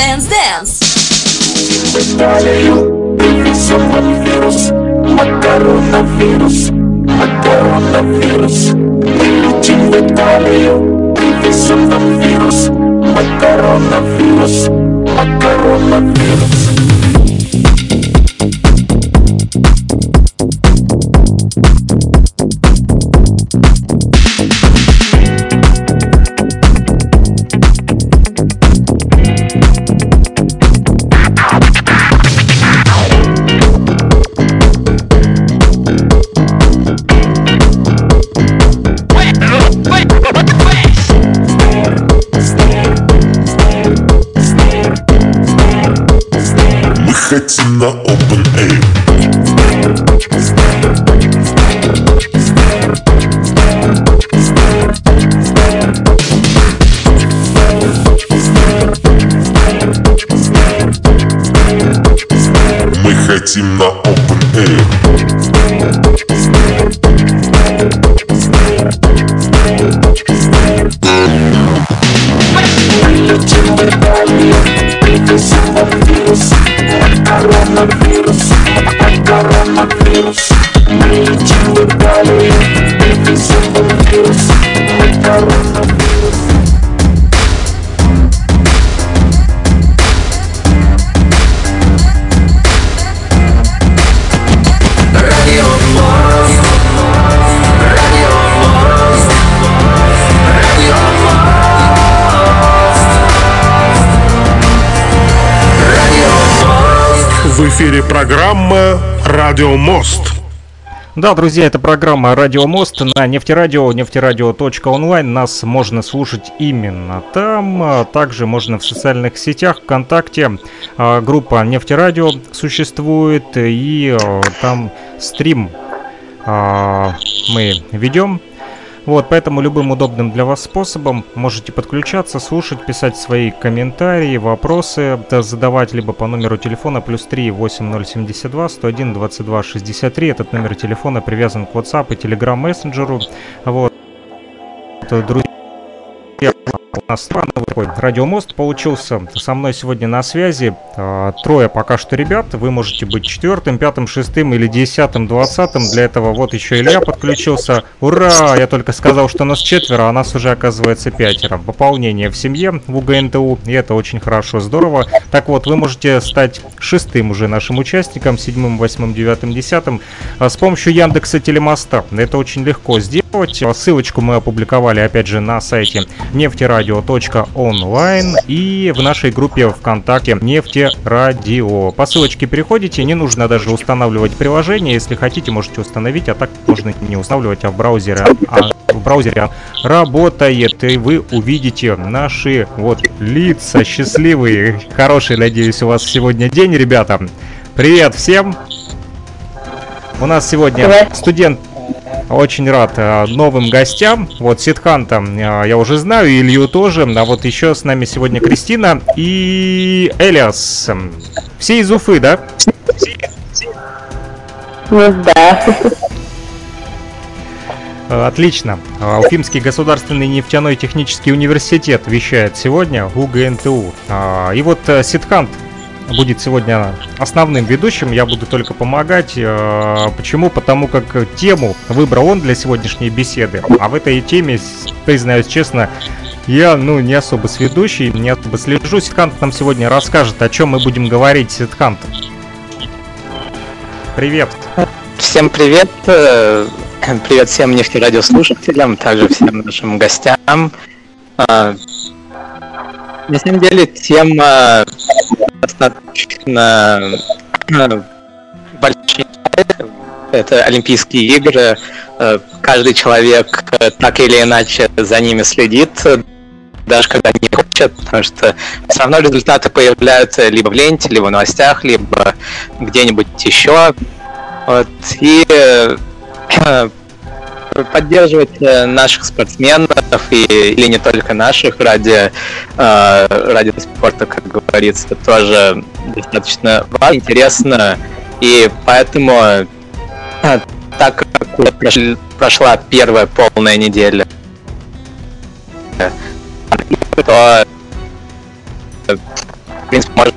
Dance Dance. Коронавирус, коронавирус, коронавирус. Мы летим в Италию, и везем нам вирус. Коронавирус, коронавирус. «Радио Мост». Да, друзья, это программа «Радио Мост» на нефтерадио, нефтерадио.онлайн. Нас можно слушать именно там. А Также можно в социальных сетях, ВКонтакте. А, Группа «Нефтерадио» существует, и а, там стрим мы ведем. Вот, поэтому любым удобным для вас способом можете подключаться, слушать, писать свои комментарии, вопросы, да, задавать либо по номеру телефона плюс 3 8072 101 22 63. Этот номер телефона привязан к WhatsApp и Telegram мессенджеру. Вот. Друзья, у нас новый такой радиомост получился. Со мной сегодня на связи а, трое пока что ребят. Вы можете быть четвертым, пятым, шестым или десятым, двадцатым. Для этого вот еще Илья подключился. Ура! Я только сказал, что нас четверо, а нас уже оказывается пятеро. Пополнение в семье в УГНТУ, и это очень хорошо, здорово. Так вот, вы можете стать шестым уже нашим участником, седьмым, восьмым, девятым, десятым а, с помощью Яндекса Телемоста. Это очень легко сделать. Ссылочку мы опубликовали, опять же, на сайте нефтерадио.онлайн и в нашей группе ВКонтакте Нефтерадио. По ссылочке переходите, не нужно даже устанавливать приложение. Если хотите, можете установить, а так можно не устанавливать, а в браузере, а в браузере работает, и вы увидите наши вот лица счастливые, хорошие, надеюсь, у вас сегодня день, ребята. Привет всем! У нас сегодня студент очень рад э, новым гостям. Вот Ситханта э, я уже знаю, Илью тоже. А вот еще с нами сегодня Кристина и Элиас. Все из Уфы, да? Ну да. Э, Отлично. Уфимский государственный нефтяной технический университет вещает сегодня УГНТУ. А, И вот Ситхант будет сегодня основным ведущим, я буду только помогать. Э, Почему? Потому как тему выбрал он для сегодняшней беседы. А в этой теме, с- признаюсь честно, я, ну, не особо сведущий, не особо слежу. Ситхант нам сегодня расскажет, о чем мы будем говорить, Ситхант. Привет. Всем привет! э, Привет всем нефтерадиослушателям, также всем нашим гостям. А, На самом деле тема э, большая. Это Олимпийские игры. Э, Каждый человек э, так или иначе за ними следит, э, даже когда не хочет, потому что все равно результаты появляются либо в ленте, либо в новостях, либо где-нибудь еще. Вот, и поддерживать э, наших спортсменов и, или не только наших ради, э, ради спорта, как говорится, тоже достаточно важно, интересно. И поэтому, э, так как уже прошла первая полная неделя, то принципе, можно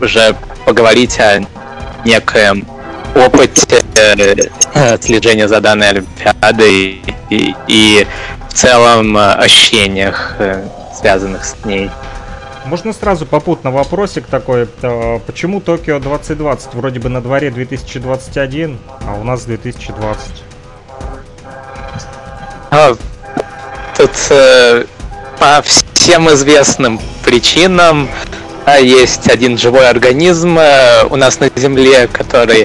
уже поговорить о некоем опыте э, слежения за данной Олимпиадой и, и в целом э, ощущениях, э, связанных с ней. Можно сразу попутно вопросик такой. Почему Токио 2020? Вроде бы на дворе 2021, а у нас 2020. А, тут э, по всем известным причинам а есть один живой организм э, у нас на Земле, который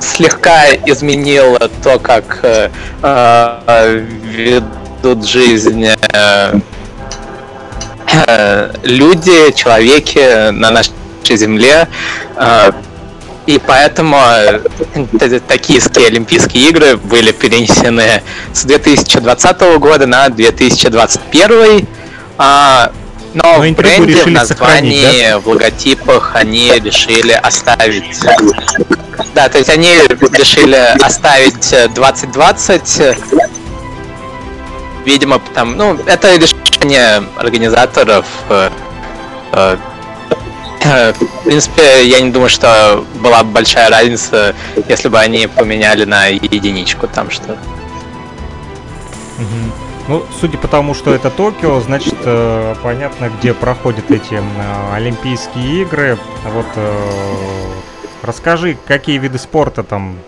слегка изменил то, как э, э, ведут жизнь э, э, люди, человеки на нашей Земле. Э, и поэтому э, токийские Олимпийские игры были перенесены с 2020 года на 2021. А, но, Но в бренде, в названии, да? в логотипах они решили оставить... Да, то есть они решили оставить 2020. Видимо, там, ну, это решение организаторов. Э, э, в принципе, я не думаю, что была большая разница, если бы они поменяли на единичку там что-то. Ну, судя по тому, что это Токио, значит, э, понятно, где проходят эти э, Олимпийские игры. Вот э, расскажи, какие виды спорта там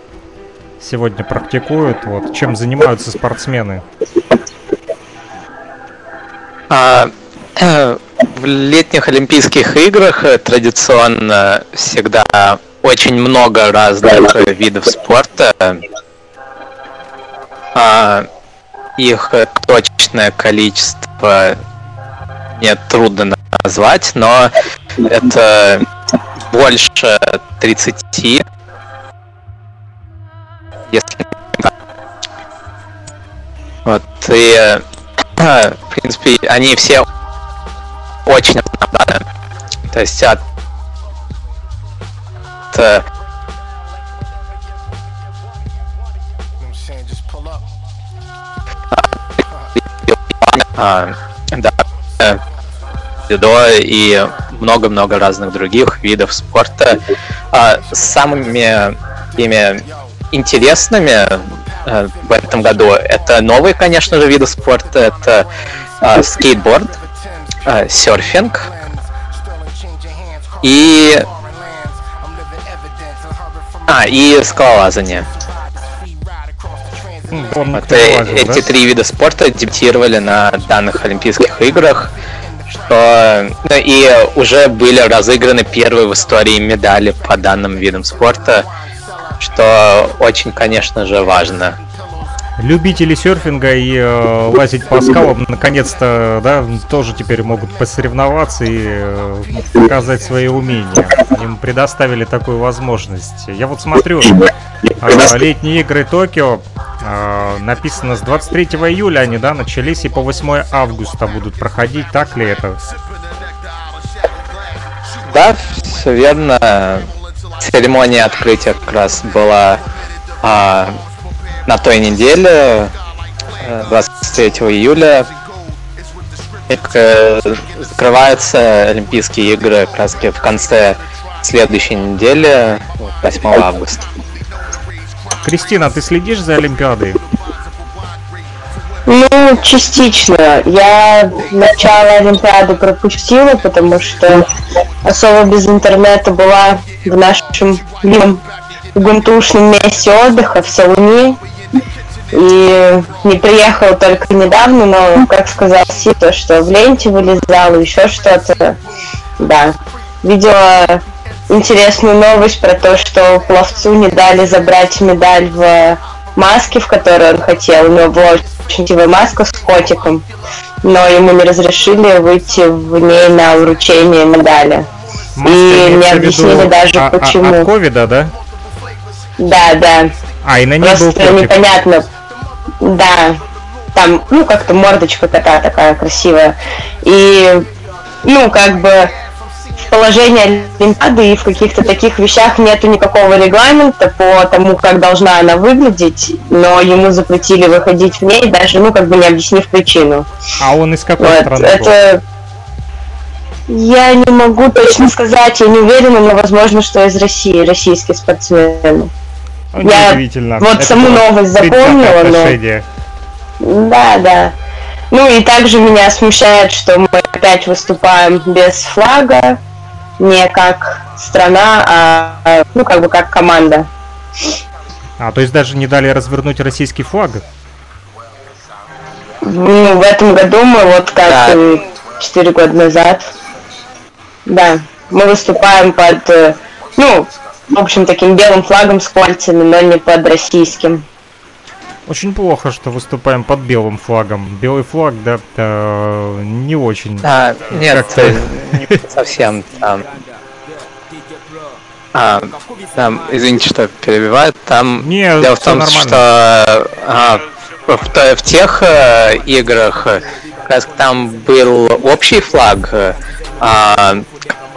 сегодня практикуют, вот, чем занимаются спортсмены? А, э, в летних Олимпийских играх э, традиционно всегда очень много разных видов спорта. А, их точное количество мне трудно назвать, но это больше 30. Если вот, и в принципе, они все очень разнообразны. То есть от а, да, дзюдо и много-много разных других видов спорта. А, самыми ими интересными а, в этом году это новые, конечно же, виды спорта. Это а, скейтборд, серфинг и а, и скалолазание. Вот, эти три вида спорта дебютировали на данных Олимпийских играх, что ну, и уже были разыграны первые в истории медали по данным видам спорта, что очень, конечно же, важно. Любители серфинга и э, лазить по скалам наконец-то, да, тоже теперь могут посоревноваться и э, показать свои умения. Им предоставили такую возможность. Я вот смотрю, э, летние игры Токио, э, написано с 23 июля они, да, начались и по 8 августа будут проходить. Так ли это? Да, все верно. Церемония открытия как раз была а, на той неделе, 23 э, июля, э, закрываются Олимпийские игры как раз в конце следующей недели, 8 августа. Кристина, ты следишь за Олимпиадой? Ну, частично. Я начало Олимпиады пропустила, потому что особо без интернета была в нашем любимом гунтушном месте отдыха в Сауне. И не приехал только недавно, но, как сказал Си, то, что в ленте вылезал, еще что-то. Да. Видела интересную новость про то, что пловцу не дали забрать медаль в маске, в которой он хотел. У него была очень красивая маска с котиком, но ему не разрешили выйти в ней на вручение медали. Маска и не объяснили даже а, почему. А, от ковида, да? Да, да. А, и на ней Просто был котик. непонятно, да, там, ну, как-то мордочка кота такая красивая. И, ну, как бы в положении Олимпиады и в каких-то таких вещах нету никакого регламента по тому, как должна она выглядеть, но ему запретили выходить в ней, даже, ну, как бы не объяснив причину. А он из какой вот, страны это... Я не могу точно сказать, я не уверена, но возможно, что из России, российские спортсмены. Ну, Я вот Это саму новость запомнила, но-. Да, да. Ну и также меня смущает, что мы опять выступаем без флага, не как страна, а а, ну как бы как команда. А, то есть даже не дали развернуть российский флаг? Ну, в этом году мы вот как Да. четыре года назад, да, мы выступаем под, э, ну, в общем, таким белым флагом с кольцами, но не под российским. Очень плохо, что выступаем под белым флагом. Белый флаг, да, э, не очень. А, нет, э, не совсем там. А, там, извините, что перебиваю. Там Не, дело в том, нормально. что а, в, в тех э, играх э, как раз там был общий флаг, э, а,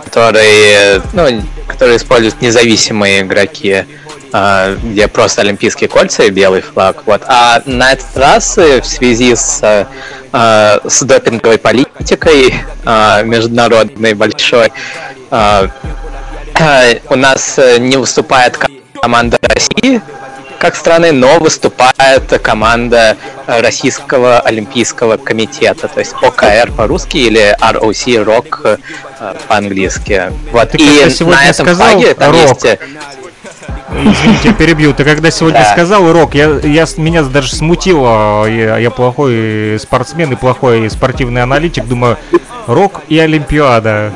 который, ну, который используют независимые игроки, а, где просто олимпийские кольца и белый флаг. Вот. А на этот раз э, в связи с, э, э, с допинговой политикой э, международной большой, у нас э, не выступает ко- команда России как страны, но выступает команда э, Российского Олимпийского комитета, то есть ОКР по-русски или ROC РОК э, по-английски. Вот. Ты И сегодня на этом сказал флаге там «Рок». есть э, Извините, перебью. Ты когда сегодня Да. сказал рок, я, я меня даже смутило. Я, я плохой спортсмен и плохой спортивный аналитик. Думаю, рок и Олимпиада.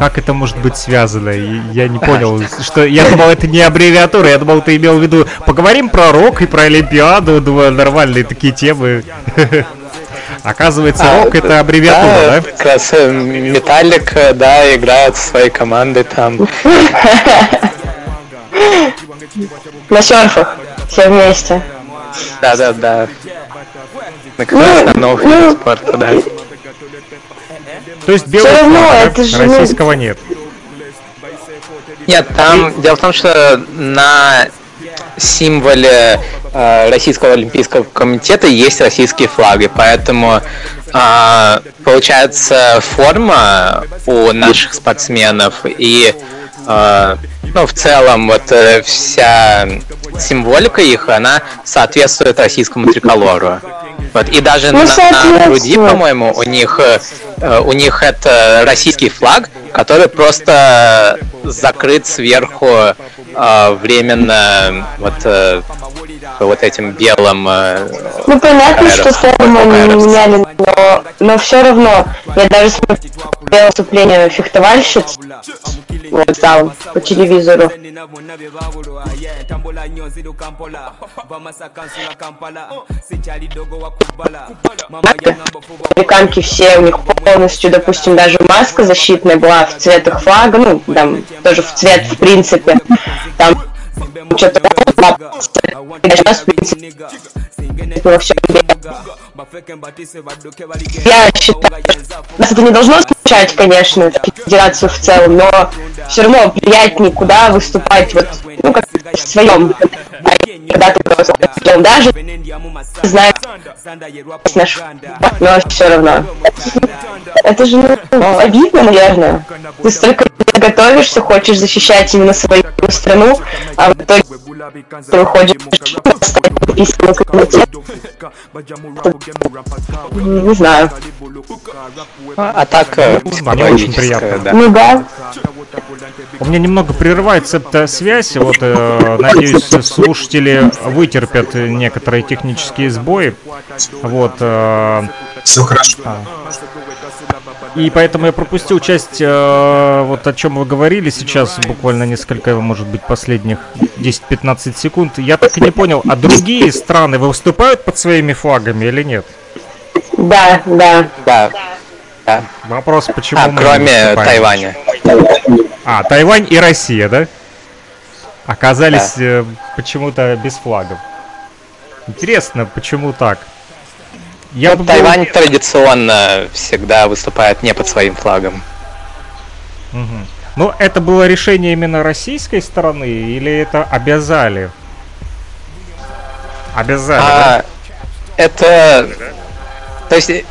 Как это может быть связано? Я не понял, что я думал, это не аббревиатура, я думал, ты имел в виду. Поговорим про рок и про Олимпиаду. Думаю, нормальные такие темы. Оказывается, А, рок это аббревиатура, да? Как раз э, Металлик, да, играет со своей командой там. На серфах все вместе. Да, да, да. На как раз на новых ну, видах спорта, да. То есть белый равно, это же, российского нет. Нет, там дело в том, что на символе э, Российского Олимпийского комитета есть российские флаги, поэтому а, получается форма у наших спортсменов и э, ну, в целом вот э, вся символика их, она соответствует российскому триколору. Вот, и даже Ну, на, на груди, по-моему, у них э, э, у них это российский флаг, который просто закрыт сверху э, временно вот э, вот этим белым. э, Ну понятно, Кайрос. что форму не меняли, но, но все равно я даже смотрела выступление фехтовальщиц вот там по телевизору. Американки все, у них полностью, допустим, даже маска защитная была в цвет их флага, ну, там, тоже в цвет, в принципе. Там что-то Я считаю, нас это не должно смущать, конечно, федерацию в целом, но все равно приятнее куда выступать вот, ну, как в своем, когда ты просто своем, даже знаешь наш, но все равно. Это же ну, обидно, наверное. Ты столько готовишься, хочешь защищать именно свою страну, а в итоге ты выходишь стать олимпийским комитетом. Не знаю. А так э, Ну, всё да, не очень приятно. да. Ну да. У меня немного прерывается эта связь. Вот, э, надеюсь, слушатели вытерпят некоторые технические сбои. Вот. э, Все хорошо. и поэтому я пропустил часть, э, вот о чем вы говорили сейчас, буквально несколько, может быть, последних 10-15 секунд. Я так и не понял, а другие страны выступают под своими флагами или нет? Да, да. Да. да. Вопрос, почему А, мы кроме? Тайваня. А, Тайвань и Россия, да? Оказались э, почему-то без флагов. Интересно, почему так? Я Вот бы был- Тайвань традиционно всегда выступает не под своим флагом. Мгм. Ну, это было решение именно российской стороны или это обязали? Обязали, да? А, это... То есть и,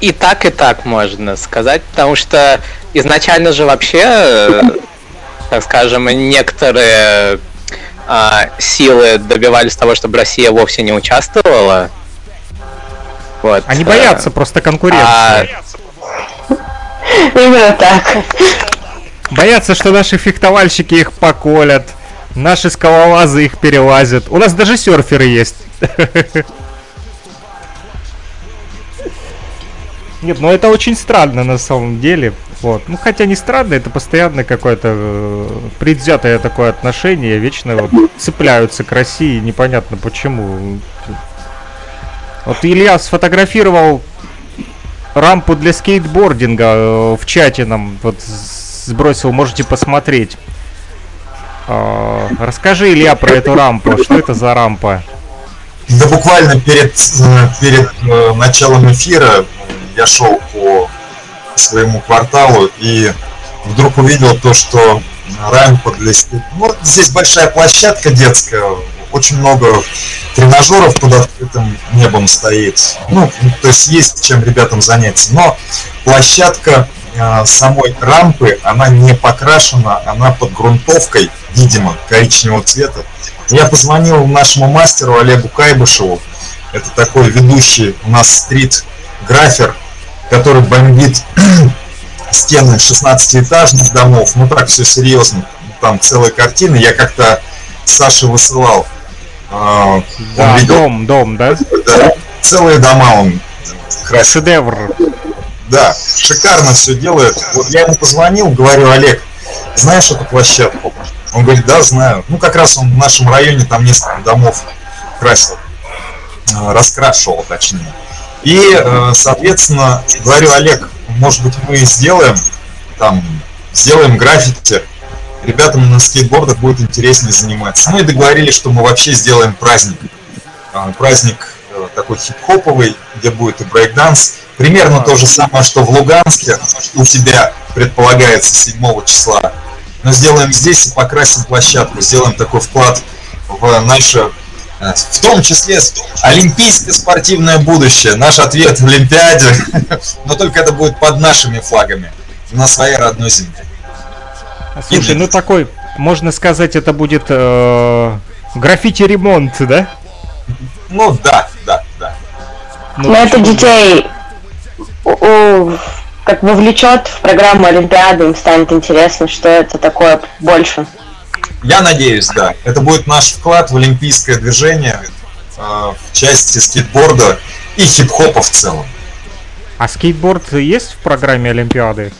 и так, и так можно сказать, потому что изначально же вообще, э, так скажем, некоторые а, силы добивались того, чтобы Россия вовсе не участвовала. Вот. Они боятся а, просто конкуренции. А... Именно так. Боятся, что наши фехтовальщики их поколят, наши скалолазы их перелазят. У нас даже серферы есть. Нет, ну это очень странно на самом деле. Вот. Ну хотя не странно, это постоянно какое-то э, предвзятое такое отношение, вечно вот цепляются к России, непонятно почему. Вот Илья сфотографировал рампу для скейтбординга э, в чате нам вот сбросил, можете посмотреть. Э, расскажи, Илья, про эту рампу. Что это за рампа? Да буквально перед, э, перед э, началом эфира я шел по своему кварталу и вдруг увидел то, что рампа для ну, здесь большая площадка детская, очень много тренажеров под открытым небом стоит. Ну, то есть есть чем ребятам заняться. Но площадка э, самой рампы, она не покрашена, она под грунтовкой, видимо, коричневого цвета. Я позвонил нашему мастеру Олегу Кайбышеву. Это такой ведущий у нас стрит-графер который бомбит стены 16-этажных домов. Ну так все серьезно. Там целые картины. Я как-то Саше высылал. А, да, видел, дом, дом, да? Да. Целые дома он красит. Шедевр. Да, шикарно все делает. Вот я ему позвонил, говорю, Олег, знаешь эту площадку? Он говорит, да, знаю. Ну, как раз он в нашем районе там несколько домов красил. А, раскрашивал, точнее. И, э, соответственно, говорю, Олег, может быть, мы сделаем там, сделаем граффити, ребятам на скейтбордах будет интереснее заниматься. Мы договорились, что мы вообще сделаем праздник. А, праздник э, такой хип-хоповый, где будет и брейкданс. Примерно то же самое, что в Луганске у тебя предполагается 7 числа. Но сделаем здесь и покрасим площадку, сделаем такой вклад в наше в том числе олимпийское спортивное будущее. Наш ответ в Олимпиаде, но только это будет под нашими флагами, на своей родной земле. Слушай, ну такой, можно сказать, это будет э, граффити-ремонт, да? Ну да, да, да. Ну, но это детей как вовлечет в программу Олимпиады, им станет интересно, что это такое больше. Я надеюсь, да. Это будет наш вклад в олимпийское движение э, в части скейтборда и хип-хопа в целом. А скейтборд есть в программе Олимпиады?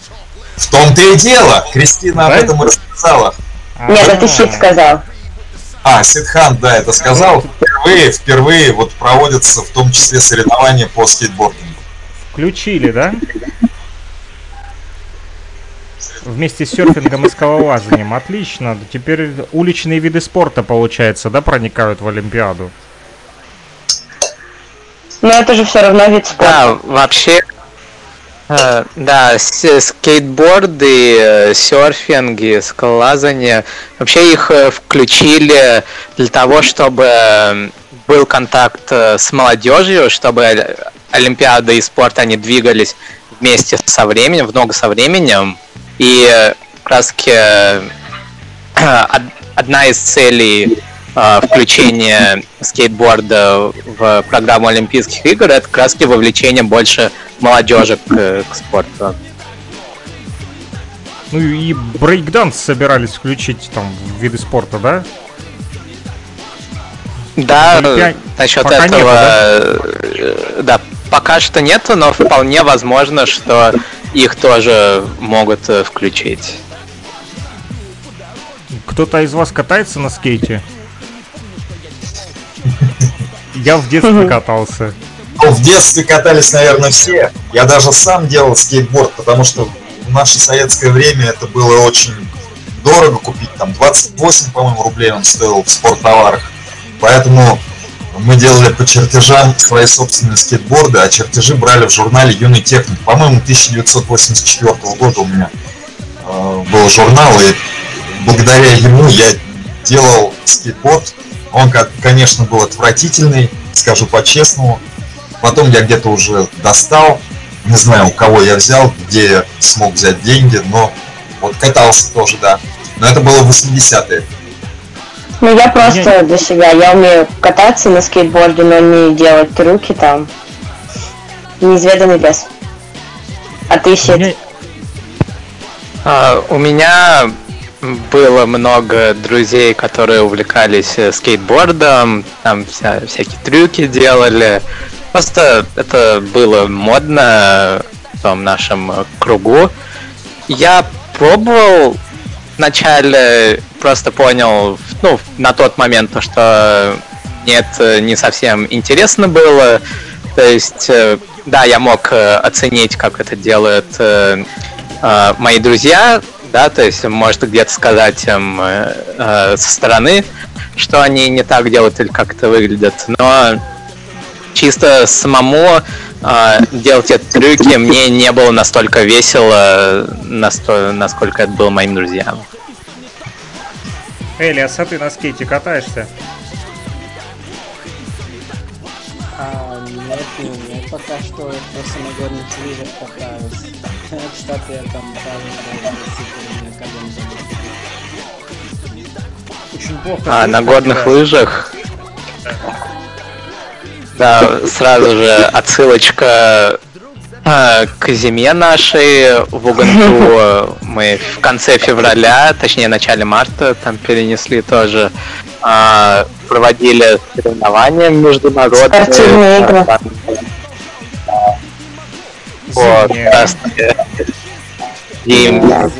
В том-то и дело. Кристина да? об этом и рассказала. А, Нет, это Сид сказал. А, Сидхан, да, это сказал. Впервые, впервые вот проводятся в том числе соревнования по скейтбордингу. Включили, да? Вместе с серфингом и скалолазанием. Отлично. Теперь уличные виды спорта, получается, да, проникают в Олимпиаду? Но это же все равно вид спорта. Да, вообще, э, да, скейтборды, э, серфинг и скалолазание, вообще их э, включили для того, чтобы э, был контакт с молодежью, чтобы Олимпиада и спорт, они двигались вместе со временем, в ногу со временем. И э, как раз э, одна из целей э, включения скейтборда в программу Олимпийских игр это как раз вовлечение больше молодежи к, к спорту. Ну и брейкданс собирались включить там в виды спорта, да? Да, Олимпиа... насчет пока этого, нету, да? да, пока что нет, но вполне возможно, что их тоже могут э, включить. Кто-то из вас катается на скейте? Я в детстве катался. Ну, в детстве катались, наверное, все. Я даже сам делал скейтборд, потому что в наше советское время это было очень дорого купить. Там 28, по-моему, рублей он стоил в спорттоварах. Поэтому мы делали по чертежам свои собственные скейтборды, а чертежи брали в журнале «Юный техник». По-моему, 1984 года у меня э, был журнал, и благодаря ему я делал скейтборд. Он, конечно, был отвратительный, скажу по-честному. Потом я где-то уже достал, Не знаю, у кого я взял, где я смог взять деньги, но вот катался тоже, да. Но это было 80-е. Ну я просто для себя, я умею кататься на скейтборде, но не делать трюки там. Неизведанный лес. А ты У Сид? меня- А, у меня было много друзей, которые увлекались э, скейтбордом, там вся- всякие трюки делали. Просто это было модно в том нашем э, кругу. Я пробовал вначале, просто понял, ну, на тот момент, то, что нет, не совсем интересно было. То есть, э, да, я мог э, оценить, как это делают э, мои друзья, да, то есть может где-то сказать им со стороны, что они не так делают или как это выглядит, но чисто самому делать эти трюки мне не было настолько весело, насто- насколько это было моим друзьям. Элиас, а ты на скейте катаешься? А, нет, нет, нет, пока что я просто на горных лыжах катаюсь. Кстати, я там даже супер Очень плохо. А на горных тебя. лыжах. Да, сразу же отсылочка к зиме нашей в Уганту. Мы в конце февраля, точнее начале марта, там перенесли тоже. а, проводили соревнования международные. Спортивные игры. А, Вот,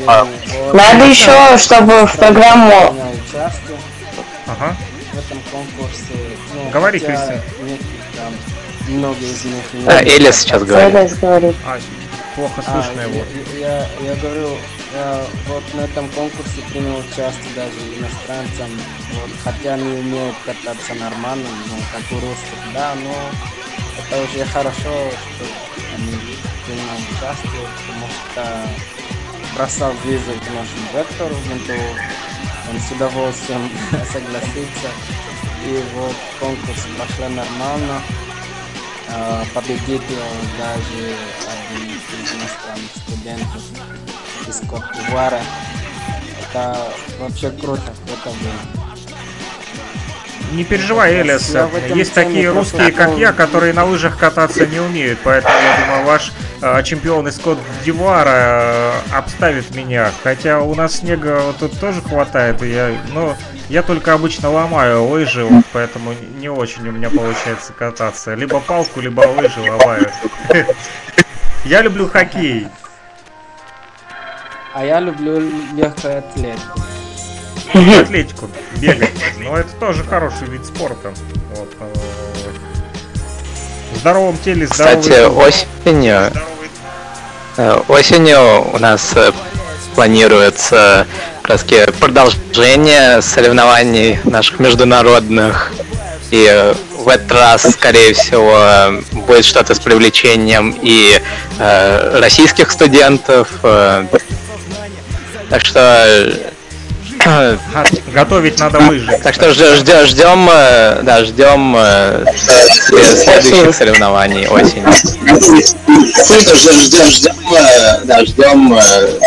а, Надо еще, чтобы в программу... Ага. в этом конкурсе. Ну, Говори, хотя Кристин. некоторые там, многие из них... а, Эля сейчас говорит. Элис говорит. А, плохо А, слышно я, его. я, я говорю, я вот на этом конкурсе принял участие даже иностранцам, вот, хотя они умеют кататься нормально, ну, как у русских, да, но это уже хорошо, что они приняли участие, потому что бросал вызов нашему вектору, ну, он с удовольствием согласится, и вот конкурс прошел нормально, победитель даже один из иностранных студентов из Кот-Д'Ивуара. Это вообще круто, круто было. Не переживай, Элиас. Есть такие русские, как я, которые на лыжах кататься не умеют. Поэтому я думаю, ваш э, чемпион из Кот Дивара э, обставит меня. Хотя у нас снега вот тут тоже хватает. И я, но я только обычно ломаю лыжи, вот, поэтому не очень у меня получается кататься. Либо палку, либо лыжи ломаю. Я люблю хоккей. А я люблю легкую атлетику. атлетику бегать. Но это тоже хороший вид спорта. Вот, э, в здоровом теле здоровый Кстати, осенью Осенью у нас э, планируется как продолжение соревнований наших международных. И э, в этот раз, скорее всего, э, будет что-то с привлечением и э, российских студентов. э. Так что э, Готовить надо лыжи. так что ждем, ждем, э, да, ждем э, следующих соревнований осенью. Так что ждем, ждем, ждем, э, да, ждем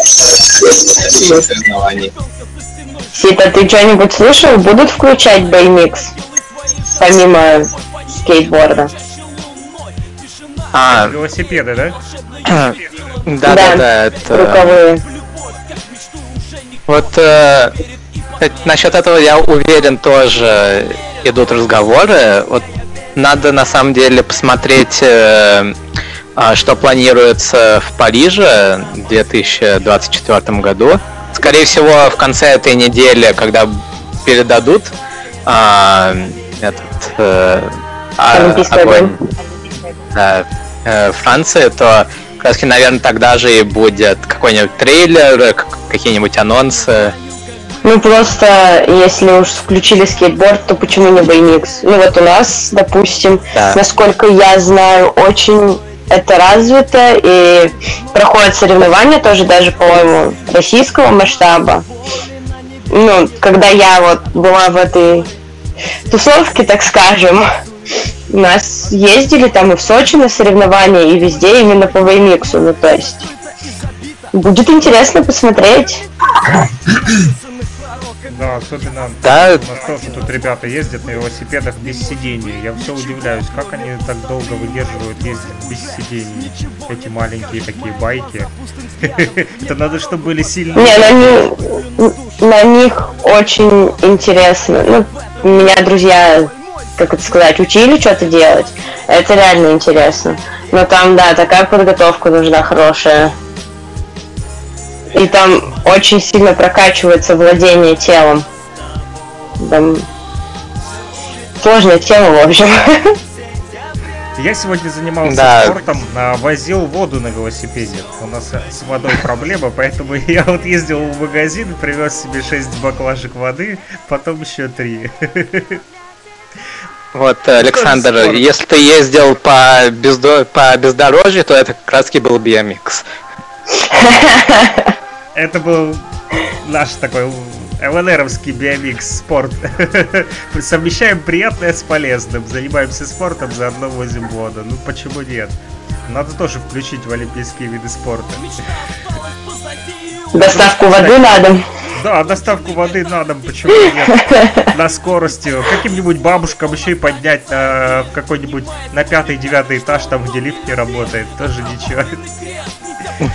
следующих соревнований. Сита, ты что-нибудь слышал? Будут включать беймикс? Помимо скейтборда. А, Велосипеды, да? да, да, да, это... Рукавые. Вот э, э, насчет этого я уверен тоже идут разговоры. Вот надо на самом деле посмотреть, э, а, что планируется в Париже в 2024 году. Скорее всего, в конце этой недели, когда передадут а, этот э, а- огонь э, Франции, то раз, наверное, тогда же и будет какой-нибудь трейлер, какие-нибудь анонсы. Ну просто, если уж включили скейтборд, то почему не беймикс? Ну вот у нас, допустим, Да. насколько я знаю, очень это развито и проходят соревнования тоже даже, по-моему, российского масштаба. Ну, когда я вот была в этой тусовке, так скажем, нас ездили там и в Сочи на соревнования, и везде именно по VMix. Ну, то есть будет интересно посмотреть. Да, особенно Да. у нас тоже тут ребята ездят на велосипедах без сидений. Я все удивляюсь, как они так долго выдерживают ездить без сидений. Эти маленькие такие байки. Это надо, чтобы были сильные. Не, на, них, на них очень интересно. Ну, меня друзья, как это сказать, учили что-то делать. Это реально интересно. Но там, да, такая подготовка нужна хорошая. И там очень сильно прокачивается владение телом. Там сложная тема, в общем. Я сегодня занимался Да. спортом, возил воду на велосипеде. У нас с водой проблема, поэтому я вот ездил в магазин, привез себе 6 баклажек воды, потом еще 3. Вот, э, Александр, если ты ездил по, бездо... по бездорожью, то это как раз был BMX. Это был наш такой ЛНРовский биомикс спорт. Совмещаем приятное с полезным. Занимаемся спортом, заодно возим воду. Ну почему нет? Надо тоже включить в олимпийские виды спорта. Доставку воды на дом. Да, доставку воды на дом, почему нет? На скорости. Каким-нибудь бабушкам еще и поднять на какой-нибудь на пятый-девятый этаж, там где лифт не работает. Тоже ничего.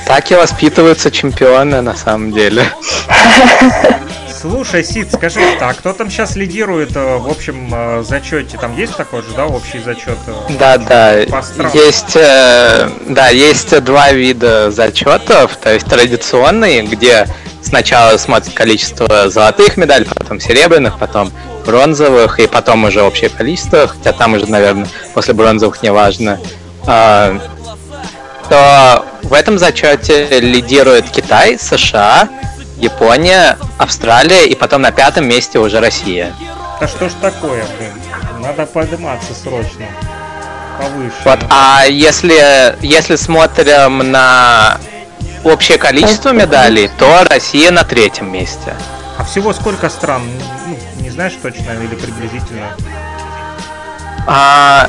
Так и воспитываются чемпионы на самом деле. Слушай, Сид, скажи, так, кто там сейчас лидирует э, в общем э, зачете? Там есть такой же, да, общий зачет? э? Да, да. Есть, да, есть два вида зачетов. То есть традиционный, где сначала смотрят количество золотых медалей, потом серебряных, потом бронзовых, и потом уже общее количество, хотя там уже, наверное, после бронзовых не важно. А, то в этом зачете лидирует Китай, США, Япония, Австралия, и потом на пятом месте уже Россия. Да что ж такое, блин? Надо подниматься срочно. Повыше. Вот, а если, если смотрим на общее количество медалей, то Россия на третьем месте. А всего сколько стран? Ну, не знаешь точно или приблизительно? А,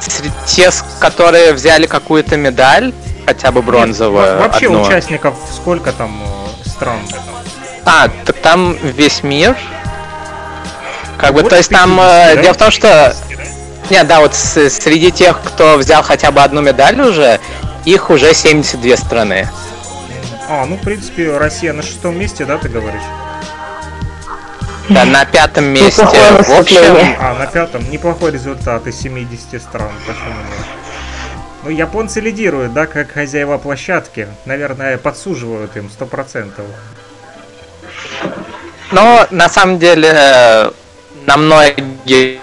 среди те, которые взяли какую-то медаль, хотя бы бронзовую, Во- Вообще одну. участников сколько там стран? А, так там весь мир. Как бы, Вот то есть там 50, э, дело в том, что нет, да, вот с- среди тех, кто взял хотя бы одну медаль уже, их уже 72 страны. А, ну, в принципе, Россия на шестом месте, да, ты говоришь? Да, на пятом месте. В общем. А, на пятом неплохой результат из 70 стран. Почему нет? Ну, японцы лидируют, да, как хозяева площадки. Наверное, подсуживают им 100%. Но на самом деле э, на многих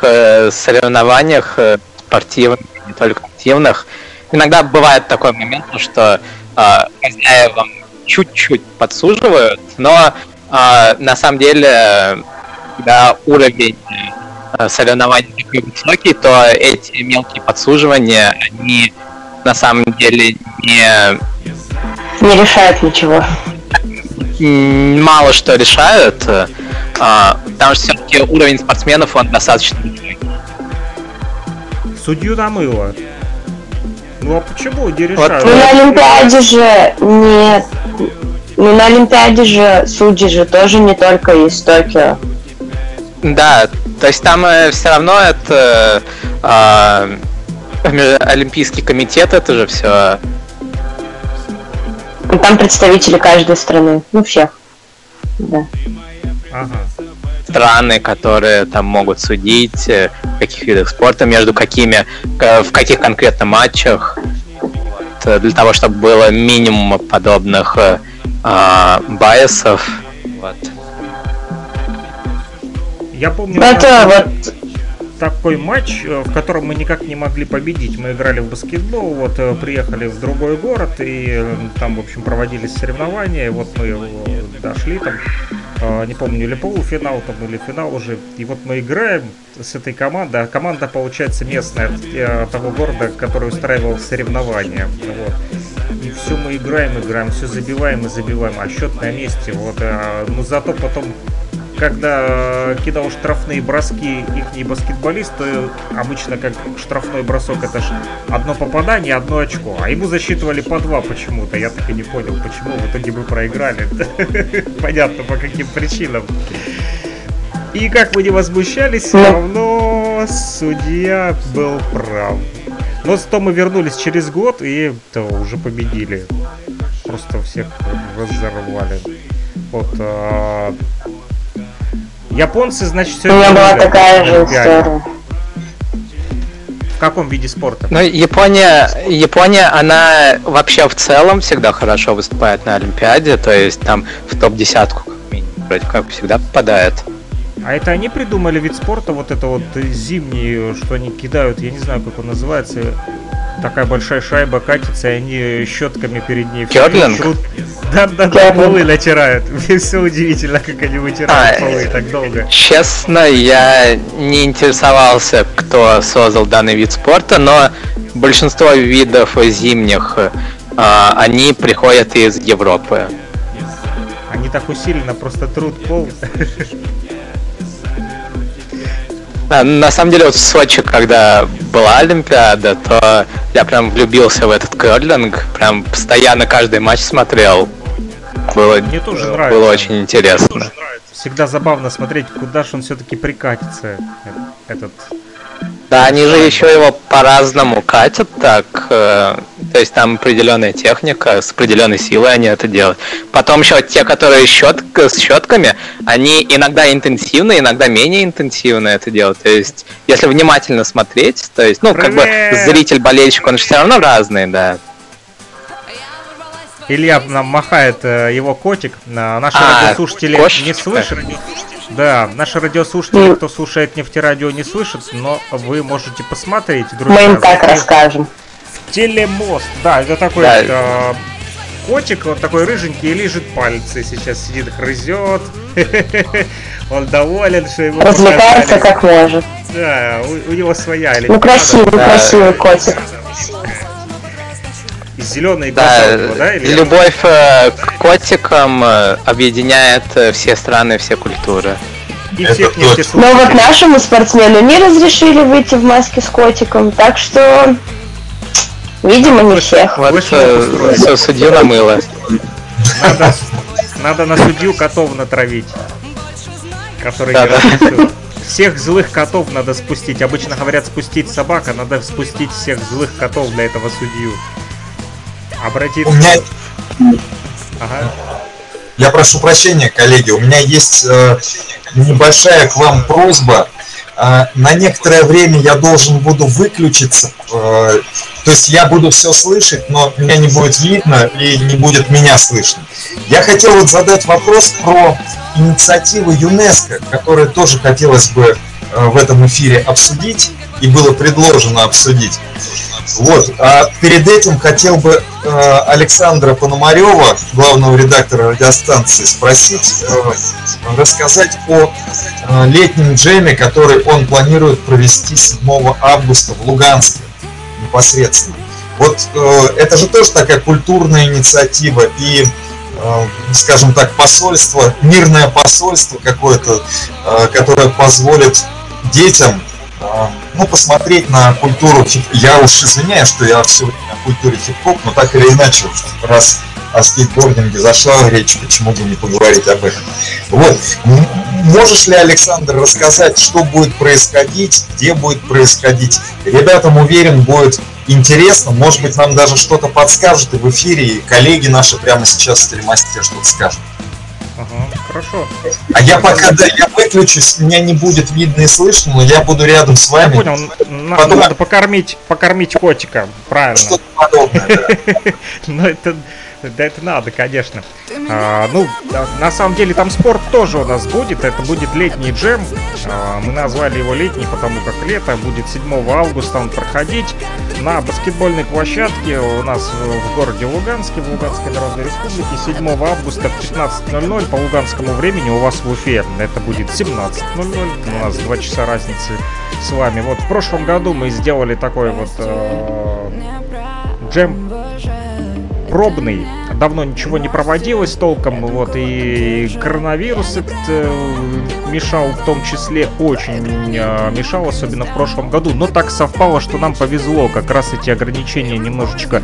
э, соревнованиях э, спортивных, не только активных, иногда бывает такой момент, что э, хозяевам чуть-чуть подсуживают, но э, на самом деле, э, когда уровень э, соревнований такой высокий, то эти мелкие подсуживания, они на самом деле не Не решает ничего. мало что решают, э, а, потому что все-таки уровень спортсменов он достаточно высокий. Судью намыло. Ну а почему не решают? Ну на Олимпиаде же нет. Ну на Олимпиаде же судьи же тоже не только из Токио. Да, то есть там все равно это а, ме- Олимпийский комитет, это же все. Там представители каждой страны. Ну всех. Да. Ага. страны, которые там могут судить, э, в каких видах спорта, между какими, в каких конкретно матчах, Вот, э, для того, чтобы было минимум подобных э, а, Я помню, Ну, Это вот такой матч, э, в котором мы никак не могли победить. Мы играли в баскетбол, вот э, приехали в другой город, и э, там, в общем, проводились соревнования, и вот мы дошли там, не помню, или полуфинал там, или финал уже, и вот мы играем с этой командой, а команда, получается, местная, того города, который устраивал соревнования, вот. И все мы играем, играем, все забиваем и забиваем, а счет на месте, вот, но зато потом когда э, кидал штрафные броски их баскетболисты, обычно как штрафной бросок это же одно попадание, одно очко. А ему засчитывали по два почему-то. Я так и не понял, почему в итоге мы проиграли. Понятно, по каким причинам. И как мы не возмущались, все равно судья был прав. Но зато мы вернулись через год и то, уже победили. Просто всех разорвали. Вот. А... Японцы, значит, У меня была такая же история. В каком виде спорта? Ну, Япония, Япония, она вообще в целом всегда хорошо выступает на Олимпиаде, то есть там в топ-десятку как минимум, вроде как всегда попадает. А это они придумали вид спорта, вот это вот зимний, что они кидают, я не знаю, как он называется, такая большая шайба катится, и они щетками перед ней Керлинг? Да, да, да, полы натирают. Мне все удивительно, как они вытирают а, полы так долго. Честно, я не интересовался, кто создал данный вид спорта, но большинство видов зимних, а, они приходят из Европы. Они так усиленно просто труд пол. Да, на самом деле, вот в Сочи, когда была Олимпиада, то я прям влюбился в этот керлинг, прям постоянно каждый матч смотрел. Было, Мне тоже нравится. Было очень интересно. Всегда забавно смотреть, куда же он все-таки прикатится, этот да, они же еще его по-разному катят так. Э, то есть там определенная техника, с определенной силой они это делают. Потом еще те, которые щет, с щетками, они иногда интенсивно, иногда менее интенсивно это делают. То есть, если внимательно смотреть, то есть, ну, Привет! как бы зритель, болельщик, он же все равно разный, да. Илья нам махает э, его котик. Наши а, радиослушатели кошечка. не слышат. Да, наши радиослушатели, кто слушает нефтерадио, не слышат, но вы можете посмотреть, друзья. Мы им так расскажем. Телемост, да, это такой да. э, котик, вот такой рыженький, лежит пальцы, сейчас сидит, грызет. Он доволен, что ему Развлекается как может. Да, у, у него своя Ну красивый, красивый котик зеленые глаза да, да? Или любовь э, к котикам э, объединяет э, все страны, все культуры. И всех Но вот нашему спортсмену не разрешили выйти в маске с котиком, так что, видимо, не всех. Вот все судью намыло. Надо, надо на судью котов натравить, который да, не да. Всех злых котов надо спустить. Обычно говорят спустить собака, надо спустить всех злых котов для этого судью обратиться. У меня... Ага. Я прошу прощения, коллеги, у меня есть э, небольшая к вам просьба. Э, на некоторое время я должен буду выключиться, э, то есть я буду все слышать, но меня не будет видно и не будет меня слышно. Я хотел вот задать вопрос про инициативу ЮНЕСКО, которую тоже хотелось бы э, в этом эфире обсудить и было предложено обсудить. Вот. А перед этим хотел бы э, Александра Пономарева, главного редактора радиостанции, спросить, э, рассказать о э, летнем джеме, который он планирует провести 7 августа в Луганске непосредственно. Вот э, это же тоже такая культурная инициатива и э, скажем так, посольство, мирное посольство какое-то, э, которое позволит детям ну, посмотреть на культуру хип Я уж извиняюсь, что я все время о культуре хип-хоп, но так или иначе, раз о скейтбординге зашла речь, почему бы не поговорить об этом. Вот. Можешь ли, Александр, рассказать, что будет происходить, где будет происходить? Ребятам, уверен, будет интересно. Может быть, нам даже что-то подскажут и в эфире, и коллеги наши прямо сейчас, стримастеры, что-то скажут. Ага, хорошо. А я пока, да, я выключусь, меня не будет видно и слышно, но я буду рядом с вами. Я понял, Потом... надо покормить, покормить котика, правильно. Что-то подобное, да. Ну это да это надо, конечно. А, ну, на самом деле там спорт тоже у нас будет. Это будет летний джем. А, мы назвали его летний, потому как лето будет 7 августа он проходить на баскетбольной площадке у нас в городе Луганске, в Луганской Народной Республике. 7 августа в 15.00 по луганскому времени у вас в Уфе. Это будет 17.00. У нас 2 часа разницы с вами. Вот в прошлом году мы сделали такой вот э, джем пробный. Давно ничего не проводилось толком, вот, и коронавирус этот, э, мешал в том числе, очень э, мешал, особенно в прошлом году, но так совпало, что нам повезло, как раз эти ограничения немножечко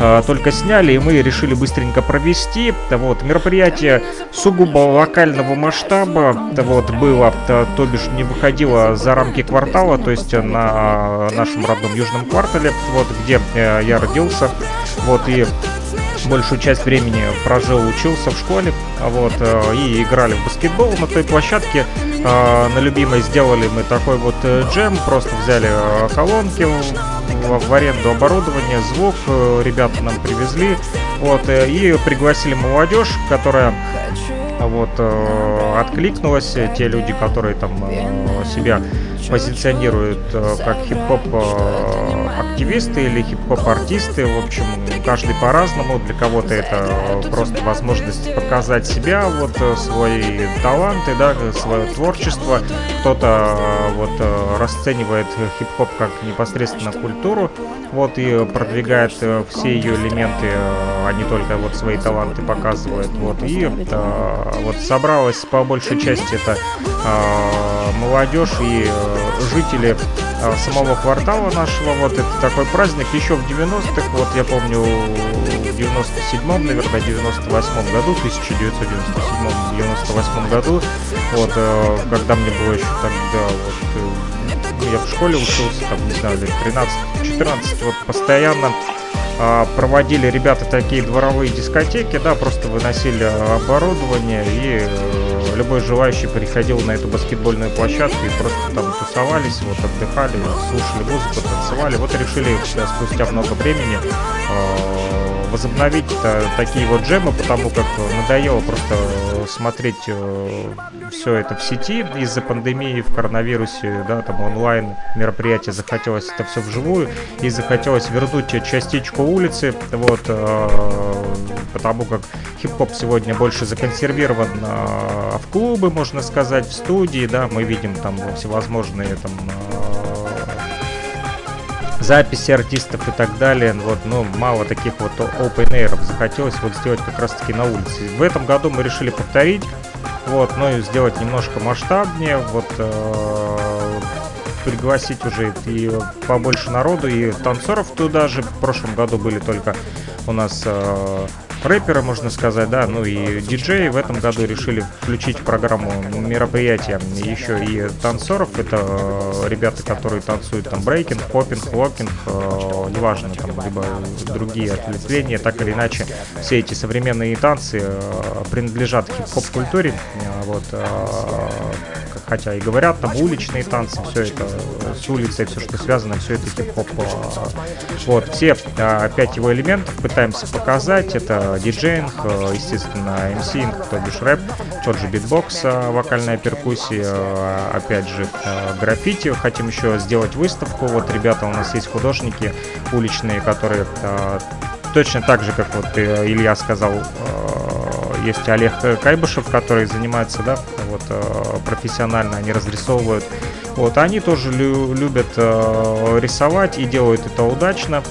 э, только сняли, и мы решили быстренько провести, вот, мероприятие сугубо локального масштаба, вот, было, то, то бишь не выходило за рамки квартала, то есть на нашем родном южном квартале, вот, где э, я родился, вот, и большую часть времени прожил, учился в школе, вот, э, и играли в баскетбол на той площадке. Э, на любимой сделали мы такой вот э, джем, просто взяли колонки в, аренду оборудование, звук, ребята нам привезли, вот, и пригласили молодежь, которая вот откликнулась, те люди, которые там себя позиционируют как хип-хоп активисты или хип-хоп-артисты. В общем, каждый по-разному. Для кого-то это просто возможность показать себя, вот э, свои таланты, да, свое творчество. Кто-то э, вот э, расценивает хип-хоп как непосредственно культуру, вот и продвигает все ее элементы, а не только вот свои таланты показывает. Вот и вот собралась по большей части это молодежь и жители самого квартала нашего. Вот это такой праздник еще в 90-х. Вот я помню в 97-м, наверное, 98-м году, 1997-98 году. Вот, э, когда мне было еще тогда вот э, я в школе учился, там, не знаю, лет 13-14, вот постоянно а, проводили ребята такие дворовые дискотеки, да, просто выносили оборудование и э, любой желающий приходил на эту баскетбольную площадку и просто там тусовались, вот отдыхали, слушали музыку, танцевали. Вот решили спустя много времени а, возобновить такие вот джемы, потому как надоело просто смотреть э, все это в сети. Из-за пандемии, в коронавирусе, да, там онлайн мероприятия, захотелось это все вживую, и захотелось вернуть частичку улицы, вот, э, потому как хип-хоп сегодня больше законсервирован э, в клубы, можно сказать, в студии, да, мы видим там всевозможные там записи артистов и так далее. Вот, но мало таких вот open air захотелось вот сделать как раз таки на улице. В этом году мы решили повторить, вот, но и сделать немножко масштабнее, вот, э, пригласить уже и побольше народу, и танцоров туда же. В прошлом году были только у нас э, рэперы, можно сказать, да, ну и диджеи в этом году решили включить в программу мероприятия. Еще и танцоров. Это э, ребята, которые танцуют там брейкинг, поппинг, локинг, э, неважно, там, либо другие ответвления, так или иначе, все эти современные танцы э, принадлежат хип-хоп культуре, э, вот, хотя и говорят там уличные танцы, все это с улицей, все, что связано, все это хип-хоп. Э, вот, все э, пять его элементов пытаемся показать, это диджеинг, э, естественно, MC, то бишь рэп, тот же битбокс, э, вокальная перкуссия, э, опять же, граффити. Хотим еще сделать выставку. Вот ребята у нас есть художники уличные, которые точно так же, как вот Илья сказал, есть Олег Кайбышев, который занимается, да, вот профессионально, они разрисовывают. Вот, они тоже лю- любят рисовать и делают это удачно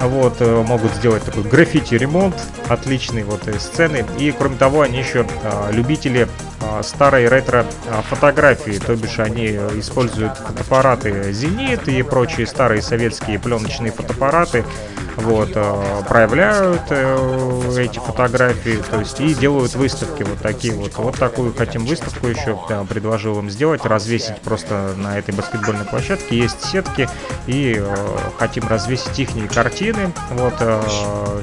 вот, э, могут сделать такой граффити-ремонт, отличный вот сцены. И кроме того, они еще любители а, старой ретро-фотографии, то бишь они используют фотоаппараты «Зенит» и прочие старые советские пленочные фотоаппараты, вот, э, проявляют э, эти фотографии, то есть и делают выставки вот такие вот. Вот такую хотим выставку еще предложил им сделать, развесить просто на этой баскетбольной площадке. Есть сетки и э, хотим развесить их картины, вот,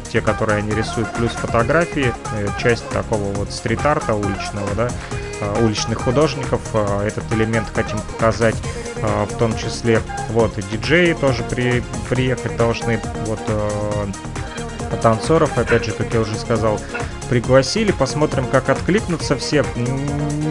те, которые они рисуют, плюс фотографии, часть такого вот стрит-арта уличного, да, уличных художников. Этот элемент хотим показать а, в том числе. Вот, диджеи тоже при, приехать должны. Вот, э, танцоров, опять же, как я уже сказал, пригласили. Посмотрим, как откликнутся все.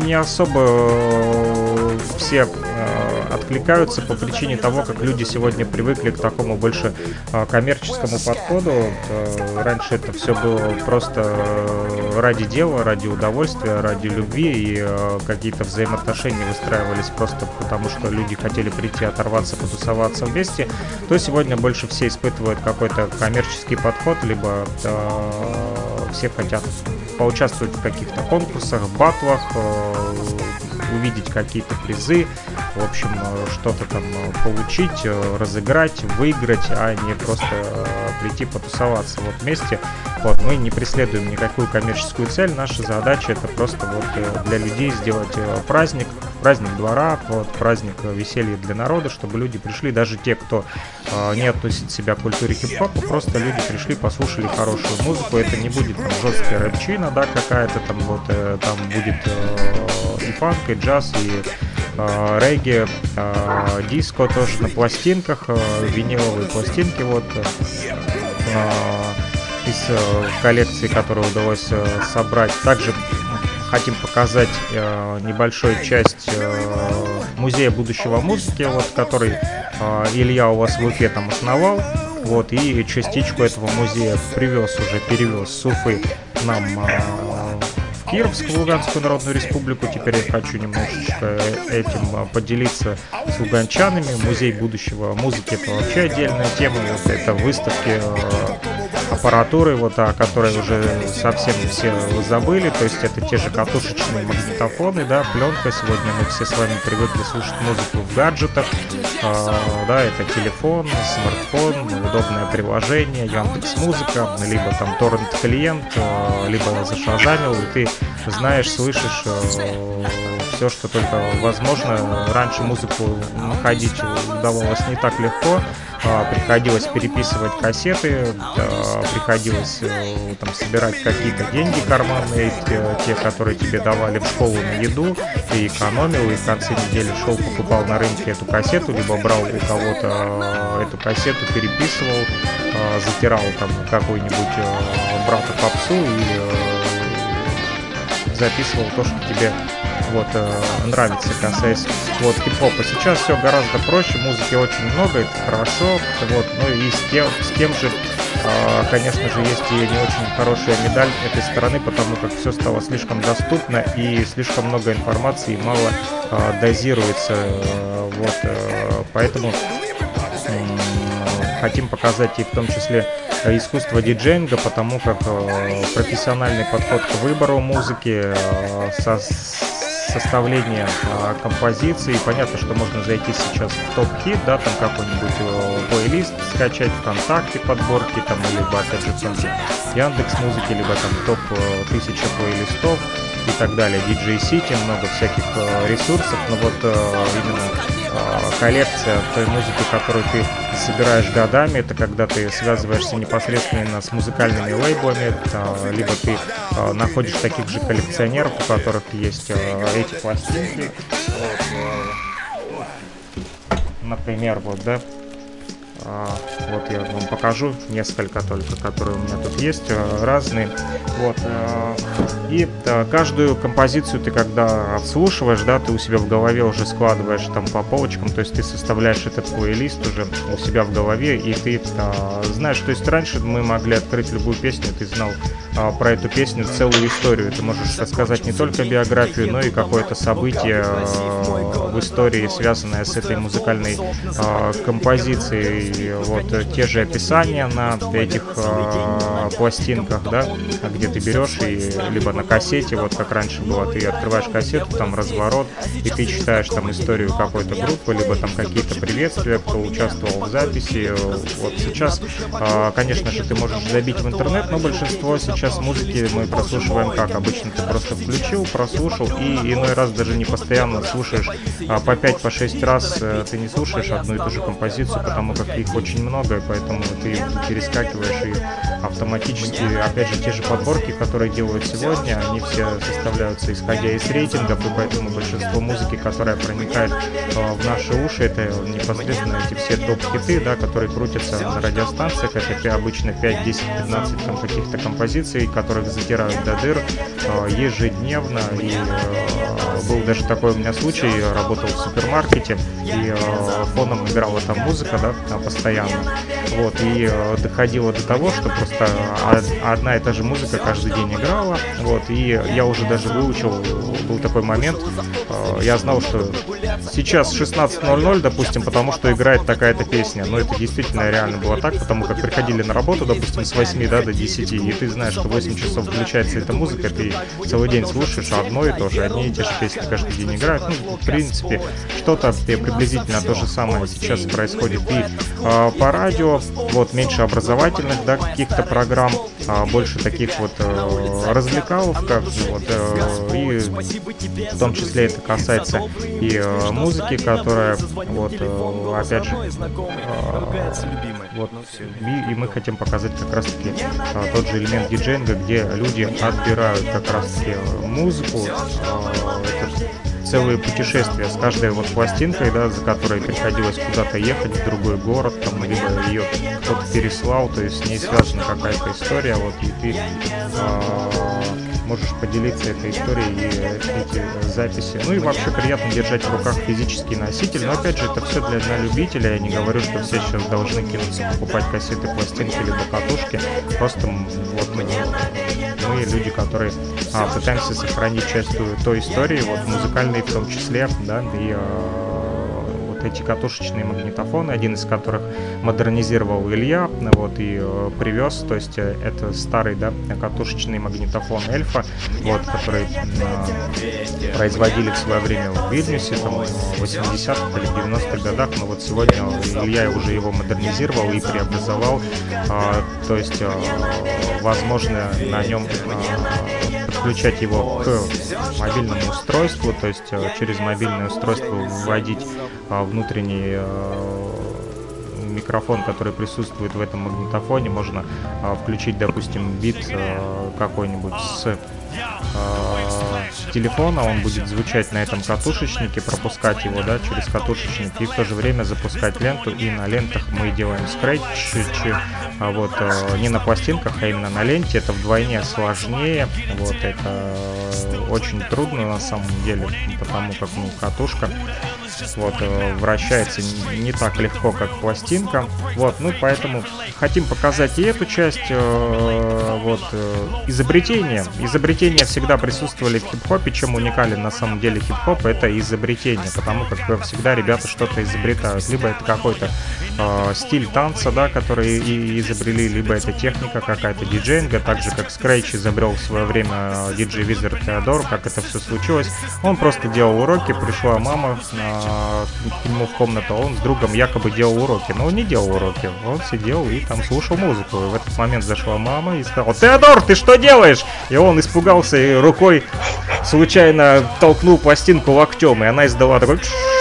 Не особо э, все э, откликаются по причине того, как люди сегодня привыкли к такому больше э, коммерческому подходу. Э, раньше это все было просто э, ради дела, ради удовольствия, ради любви, и э, какие-то взаимоотношения выстраивались просто потому, что люди хотели прийти, оторваться, потусоваться вместе, то сегодня больше все испытывают какой-то коммерческий подход, либо э, все хотят поучаствовать в каких-то конкурсах, батлах, увидеть какие-то призы, в общем, что-то там получить, разыграть, выиграть, а не просто прийти потусоваться вот вместе. Вот, мы не преследуем никакую коммерческую цель, наша задача это просто вот для людей сделать праздник, праздник двора, вот, праздник веселья для народа, чтобы люди пришли, даже те, кто э, не относит себя к культуре хип-хопа, просто люди пришли, послушали хорошую музыку, это не будет там жесткая рэпчина, да, какая-то там вот, э, там будет э, и фанк, и джаз, и э, регги, э, диско тоже на пластинках, э, виниловые пластинки вот э, из э, коллекции, которую удалось э, собрать. Также хотим показать э, небольшую часть э, музея будущего музыки, вот, который э, Илья у вас в Уфе там основал. Вот, и частичку этого музея привез уже, перевез с Уфы нам э, в Кировск, в Луганскую Народную Республику. Теперь я хочу немножечко этим э, поделиться с луганчанами. Музей будущего музыки это вообще отдельная тема. Вот это выставки э, аппаратуры, вот о которой уже совсем все забыли, то есть это те же катушечные магнитофоны, да, пленка, сегодня мы все с вами привыкли слушать музыку в гаджетах, э, да, это телефон, смартфон, удобное приложение, Яндекс Музыка, либо там торрент клиент, э, либо зашазамил, и ты знаешь, слышишь э, все, что только возможно. Раньше музыку находить удавалось не так легко, приходилось переписывать кассеты, приходилось э, там собирать какие-то деньги карманные, те, те, которые тебе давали в школу на еду, ты экономил и в конце недели шел, покупал на рынке эту кассету, либо брал у кого-то э, эту кассету, переписывал, э, затирал там какой-нибудь брата попсу и записывал то, что тебе вот э, нравится, касаясь вот хип-хопа. Сейчас все гораздо проще, музыки очень много, это хорошо, вот, ну и с тем, с тем же, э, конечно же, есть и не очень хорошая медаль этой стороны, потому как все стало слишком доступно и слишком много информации, мало э, дозируется, э, вот, э, поэтому э, хотим показать и в том числе искусство диджейнга, потому как э, профессиональный подход к выбору музыки, э, со, составление а, композиции. Понятно, что можно зайти сейчас в топ-хит, да, там какой-нибудь э, плейлист скачать ВКонтакте подборки, там, либо, опять же, в Яндекс музыки, либо там топ э, тысяча плейлистов и так далее. DJ City, много всяких э, ресурсов, но вот э, именно коллекция той музыки, которую ты собираешь годами. Это когда ты связываешься непосредственно с музыкальными лейблами, либо ты находишь таких же коллекционеров, у которых есть эти пластинки. Например, вот, да, вот я вам покажу несколько только, которые у меня тут есть, разные. Вот. И каждую композицию ты когда отслушиваешь, да, ты у себя в голове уже складываешь там по полочкам, то есть ты составляешь этот плейлист уже у себя в голове, и ты знаешь, то есть раньше мы могли открыть любую песню, ты знал про эту песню целую историю, ты можешь рассказать не только биографию, но и какое-то событие в истории, связанное с этой музыкальной композицией вот э, те же описания на этих э, пластинках, да, где ты берешь и либо на кассете, вот как раньше было, ты открываешь кассету, там разворот, и ты читаешь там историю какой-то группы, либо там какие-то приветствия, кто участвовал в записи. Вот сейчас, э, конечно же, ты можешь забить в интернет, но большинство сейчас музыки мы прослушиваем как? Обычно ты просто включил, прослушал, и иной раз даже не постоянно слушаешь а по 5-6 по 6 раз э, ты не слушаешь одну и ту же композицию, потому как их очень много, поэтому ты перескакиваешь и автоматически, опять же, те же подборки, которые делают сегодня, они все составляются исходя из рейтингов, и поэтому большинство музыки, которая проникает э, в наши уши, это непосредственно эти все топ-хиты, да, которые крутятся на радиостанциях, это обычно 5, 10, 15 там каких-то композиций, которых затирают до дыр э, ежедневно, и э, был даже такой у меня случай, работал в супермаркете, и фоном играла там музыка, да, постоянно, вот, и доходило до того, что просто одна и та же музыка каждый день играла, вот, и я уже даже выучил, был такой момент, я знал, что сейчас 16.00, допустим, потому что играет такая-то песня, но это действительно реально было так, потому как приходили на работу, допустим, с 8 да, до 10, и ты знаешь, что 8 часов включается эта музыка, ты целый день слушаешь одно и то же, одни и те же песни каждый день играют, ну, в принципе, что-то приблизительно то же самое сейчас происходит. И э, по радио, вот, меньше образовательных, да, каких-то программ, а больше таких вот э, развлекалов, как вот, э, и в том числе это касается и э, музыки, которая, вот, э, опять же, э, вот, и, и мы хотим показать как раз-таки э, тот же элемент диджейнга, где люди отбирают как раз-таки музыку, э, это целые путешествия с каждой вот пластинкой, да, за которой приходилось куда-то ехать в другой город, там, либо ее кто-то переслал, то есть с ней связана какая-то история, вот, и ты э, можешь поделиться этой историей и эти записи. Ну и вообще приятно держать в руках физический носитель, но опять же, это все для, для любителя, я не говорю, что все сейчас должны кинуться покупать кассеты, пластинки либо катушки, просто вот мы мы люди, которые а, пытаемся сохранить часть той истории, вот музыкальной в том числе, да, и эти катушечные магнитофоны, один из которых модернизировал Илья, вот, и э, привез, то есть э, это старый, да, катушечный магнитофон Эльфа, вот, который э, производили в свое время в Вильнюсе, там, в 80-х или 90-х годах, но вот сегодня Илья уже его модернизировал и преобразовал, э, то есть, э, возможно, на нем э, подключать его к мобильному устройству, то есть э, через мобильное устройство вводить внутренний э, микрофон, который присутствует в этом магнитофоне, можно а, включить, допустим, бит а, какой-нибудь с телефона, он будет звучать на этом катушечнике, пропускать его, да, через катушечник и в то же время запускать ленту, и на лентах мы делаем скретч, а вот а, не на пластинках, а именно на ленте, это вдвойне сложнее, вот это очень трудно на самом деле, потому как, ну, катушка вот, э, вращается не так легко, как пластинка. Вот, ну, поэтому хотим показать и эту часть, э, вот, э, изобретения. Изобретения всегда присутствовали в хип-хопе. Чем уникален на самом деле хип-хоп, это изобретение, потому как всегда ребята что-то изобретают. Либо это какой-то э, стиль танца, да, который и изобрели, либо это техника какая-то диджейнга, так же, как Scratch изобрел в свое время диджей Визер Теодор, как это все случилось. Он просто делал уроки, пришла мама, э, к нему в комнату, он с другом якобы делал уроки. Но он не делал уроки, он сидел и там слушал музыку. И в этот момент зашла мама и сказала, Теодор, ты что делаешь? И он испугался и рукой случайно толкнул пластинку локтем, и она издала такой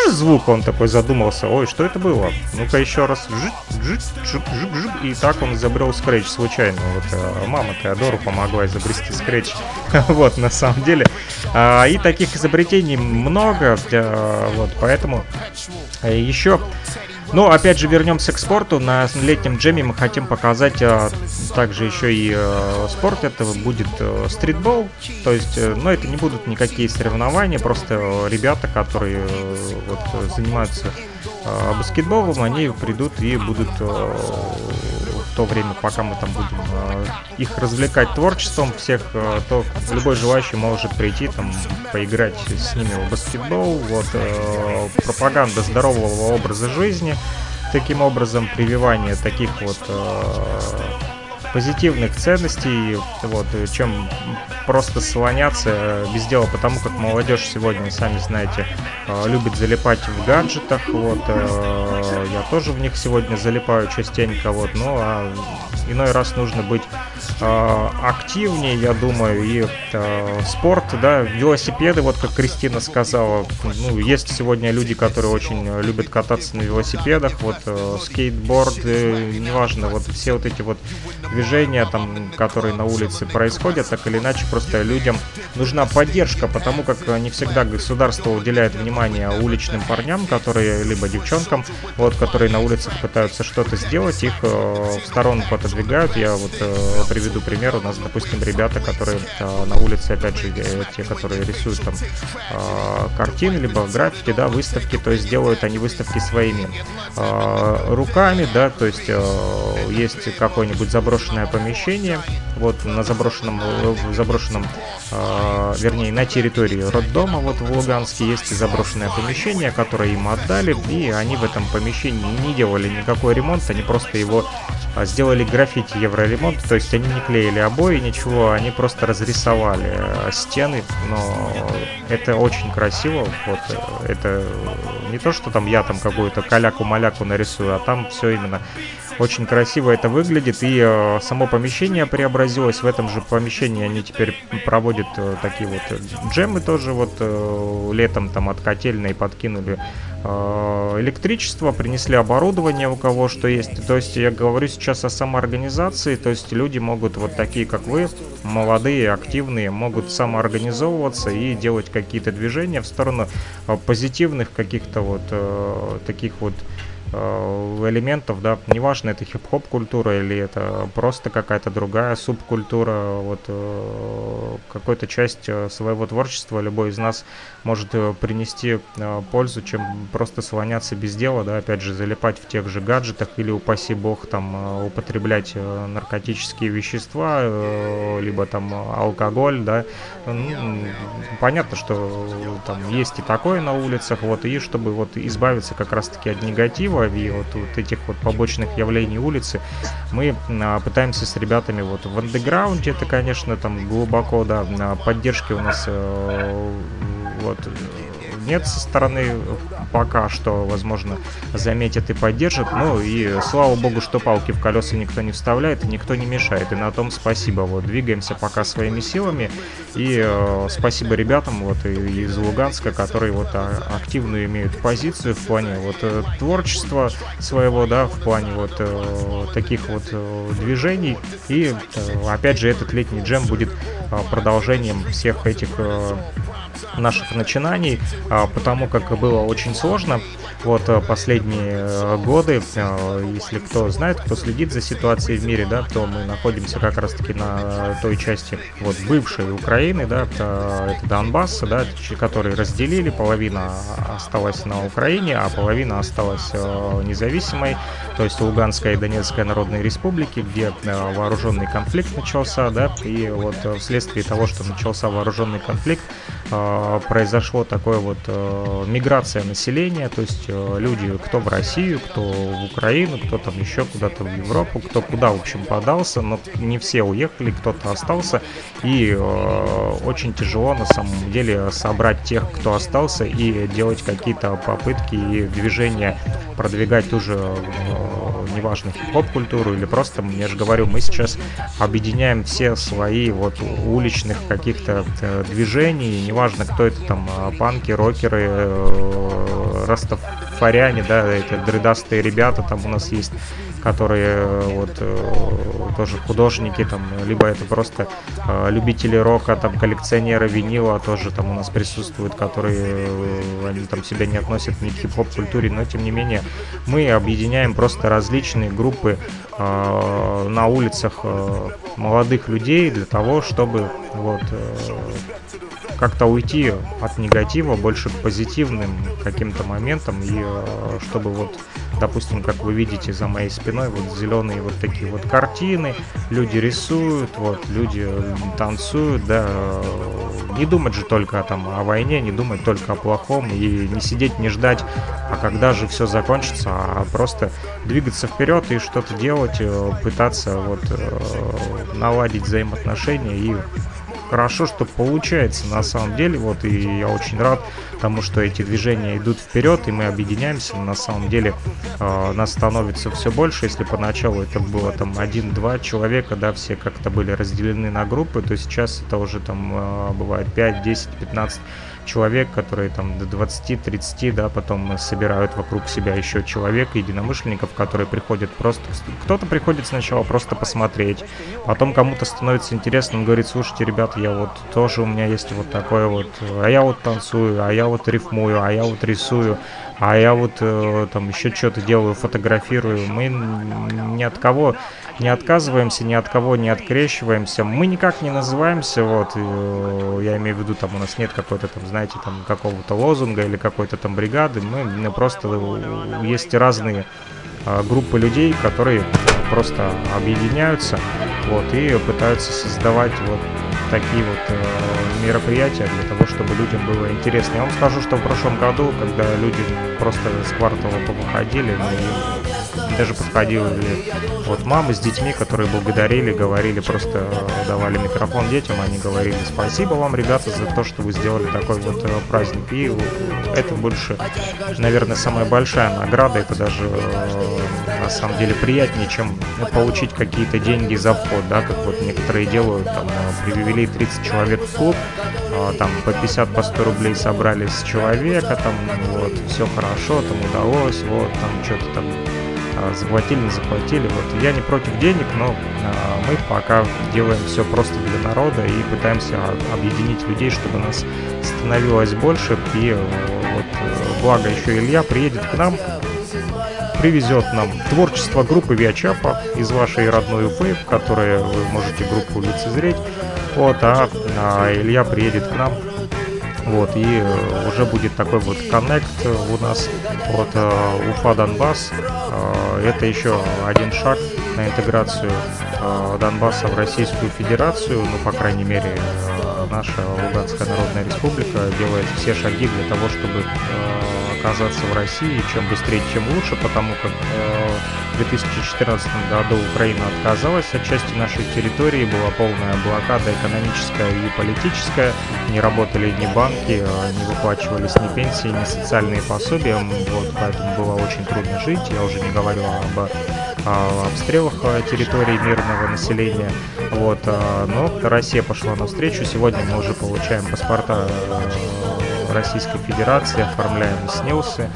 звук, он такой задумался, ой, что это было? Ну-ка еще раз, и так он изобрел скретч случайно. Вот э, мама Теодору помогла изобрести скретч, вот, на самом деле. А, и таких изобретений много, э, вот, поэтому э, еще ну, опять же, вернемся к спорту. На летнем джеме мы хотим показать а, также еще и а, спорт. Это будет а, стритбол. То есть, а, ну, это не будут никакие соревнования, просто ребята, которые а, вот, занимаются а, баскетболом, они придут и будут а, то время, пока мы там будем а, их развлекать творчеством всех, а, то любой желающий может прийти там поиграть с ними в баскетбол. Вот а, пропаганда здорового образа жизни, таким образом прививание таких вот позитивных ценностей, вот, чем просто слоняться без дела, потому как молодежь сегодня, сами знаете, э, любит залипать в гаджетах, вот, э, я тоже в них сегодня залипаю частенько, вот, ну, а иной раз нужно быть э, активнее, я думаю, и спорт, да, велосипеды, вот как Кристина сказала, ну, есть сегодня люди, которые очень любят кататься на велосипедах, вот, скейтборд, неважно, вот все вот эти вот движения, там, которые на улице происходят, так или иначе, просто людям нужна поддержка, потому как не всегда государство уделяет внимание уличным парням, которые, либо девчонкам, вот, которые на улицах пытаются что-то сделать, их э, в сторонку отодвигают. Я вот э, приведу пример. У нас, допустим, ребята, которые э, на улице, опять же, э, те, которые рисуют там э, картины, либо граффити, да, выставки, то есть делают они выставки своими э, руками, да, то есть э, есть какой-нибудь заброшенный заброшенное помещение, вот на заброшенном, в заброшенном, э, вернее, на территории роддома, вот в Луганске есть заброшенное помещение, которое им отдали, и они в этом помещении не делали никакой ремонт, они просто его а, сделали граффити евроремонт, то есть они не клеили обои, ничего, они просто разрисовали э, стены, но это очень красиво, вот, это не то, что там я там какую-то каляку-маляку нарисую, а там все именно очень красиво это выглядит, и э, само помещение преобразилось. В этом же помещении они теперь проводят э, такие вот джемы тоже вот э, летом там от котельной подкинули э, электричество, принесли оборудование у кого что есть. То есть я говорю сейчас о самоорганизации, то есть люди могут вот такие, как вы, молодые, активные, могут самоорганизовываться и делать какие-то движения в сторону э, позитивных каких-то вот э, таких вот Э, элементов, да, неважно, это хип-хоп культура или это просто какая-то другая субкультура, вот э, какую-то часть э, своего творчества любой из нас может принести пользу, чем просто слоняться без дела, да, опять же, залипать в тех же гаджетах или, упаси бог, там, употреблять наркотические вещества, либо там алкоголь, да, ну, понятно, что там есть и такое на улицах, вот, и чтобы вот избавиться как раз-таки от негатива, и вот, вот этих вот побочных явлений улицы, мы а, пытаемся с ребятами вот в андеграунде, это, конечно, там глубоко, да, на поддержке у нас э, вот нет со стороны пока что, возможно, заметят и поддержат. Ну и слава богу, что палки в колеса никто не вставляет и никто не мешает. И на том спасибо. Вот двигаемся пока своими силами. И э, спасибо ребятам вот из Луганска, которые вот а, активную имеют позицию в плане вот э, творчества своего, да, в плане вот э, таких вот э, движений. И э, опять же этот летний джем будет э, продолжением всех этих э, наших начинаний, а, потому как было очень сложно. Вот э, последние э, годы, э, если кто знает, кто следит за ситуацией в мире, да, то мы находимся как раз-таки на той части вот бывшей Украины, да, это Донбасс, да, который разделили, половина осталась на Украине, а половина осталась независимой, то есть Луганская и Донецкая народные республики, где вооруженный конфликт начался, да, и вот вследствие того, что начался вооруженный конфликт, произошло такое вот миграция населения, то есть Э, люди, кто в Россию, кто в Украину, кто там еще куда-то в Европу, кто куда, в общем, подался, но не все уехали, кто-то остался, и э, очень тяжело на самом деле собрать тех, кто остался, и делать какие-то попытки и движения, продвигать ту же, э, неважно, хип-хоп культуру или просто, я же говорю, мы сейчас объединяем все свои вот уличных каких-то э, движений, неважно, кто это там, э, панки, рокеры, э, ростов фаряне, да, эти дредастые ребята там у нас есть, которые э, вот э, тоже художники там, либо это просто э, любители рока, там коллекционеры винила тоже там у нас присутствуют, которые они там себя не относят ни к хип-хоп культуре, но тем не менее мы объединяем просто различные группы на улицах молодых людей для того, чтобы вот как-то уйти от негатива больше к позитивным каким-то моментам и э, чтобы вот допустим как вы видите за моей спиной вот зеленые вот такие вот картины люди рисуют вот люди танцуют да не думать же только там о войне не думать только о плохом и не сидеть не ждать а когда же все закончится а просто двигаться вперед и что-то делать э, пытаться вот э, наладить взаимоотношения и хорошо, что получается на самом деле. Вот и я очень рад тому, что эти движения идут вперед, и мы объединяемся. На самом деле э, нас становится все больше. Если поначалу это было там один-два человека, да, все как-то были разделены на группы, то сейчас это уже там э, бывает 5, 10, 15 человек, которые там до 20-30, да, потом собирают вокруг себя еще человек, единомышленников, которые приходят просто... Кто-то приходит сначала просто посмотреть, потом кому-то становится интересно, он говорит, слушайте, ребята, я вот тоже, у меня есть вот такое вот, а я вот танцую, а я вот рифмую, а я вот рисую, а я вот э, там еще что-то делаю, фотографирую. Мы ни от кого не отказываемся, ни от кого не открещиваемся. Мы никак не называемся, вот, э, я имею в виду, там у нас нет какой-то там, знаете, там какого-то лозунга или какой-то там бригады. Мы, мы просто, есть разные э, группы людей, которые просто объединяются вот, и пытаются создавать вот такие вот э, мероприятия для того, чтобы людям было интересно. Я вам скажу, что в прошлом году, когда люди просто с квартала повыходили, ну, и даже подходили вот мамы с детьми, которые благодарили, говорили, просто э, давали микрофон детям, они говорили спасибо вам, ребята, за то, что вы сделали такой вот э, праздник. И это больше, наверное, самая большая награда, это даже э, на самом деле приятнее, чем получить какие-то деньги за вход, да, как вот некоторые делают, там, привели 30 человек в клуб, там по 50, по 100 рублей собрали с человека, там, вот, все хорошо, там удалось, вот, там, что-то там а, заплатили, не заплатили. Вот я не против денег, но а, мы пока делаем все просто для народа и пытаемся объединить людей, чтобы нас становилось больше. И э, вот э, благо еще Илья приедет к нам, привезет нам творчество группы Виачапа из вашей родной Уфы, в которой вы можете группу лицезреть. Вот, а, а Илья приедет к нам вот, и э, уже будет такой вот коннект у нас от э, Уфа Донбасс. Э, это еще один шаг на интеграцию Донбасса в Российскую Федерацию. Ну, по крайней мере, наша Луганская Народная Республика делает все шаги для того, чтобы оказаться в России. Чем быстрее, тем лучше, потому как в 2014 году Украина отказалась от части нашей территории, была полная блокада экономическая и политическая, не работали ни банки, не выплачивались ни пенсии, ни социальные пособия, вот, поэтому было очень трудно жить, я уже не говорю об о обстрелах территории мирного населения. Вот, а, но Россия пошла навстречу. Сегодня мы уже получаем паспорта Российской Федерации, оформляем СНИЛСы,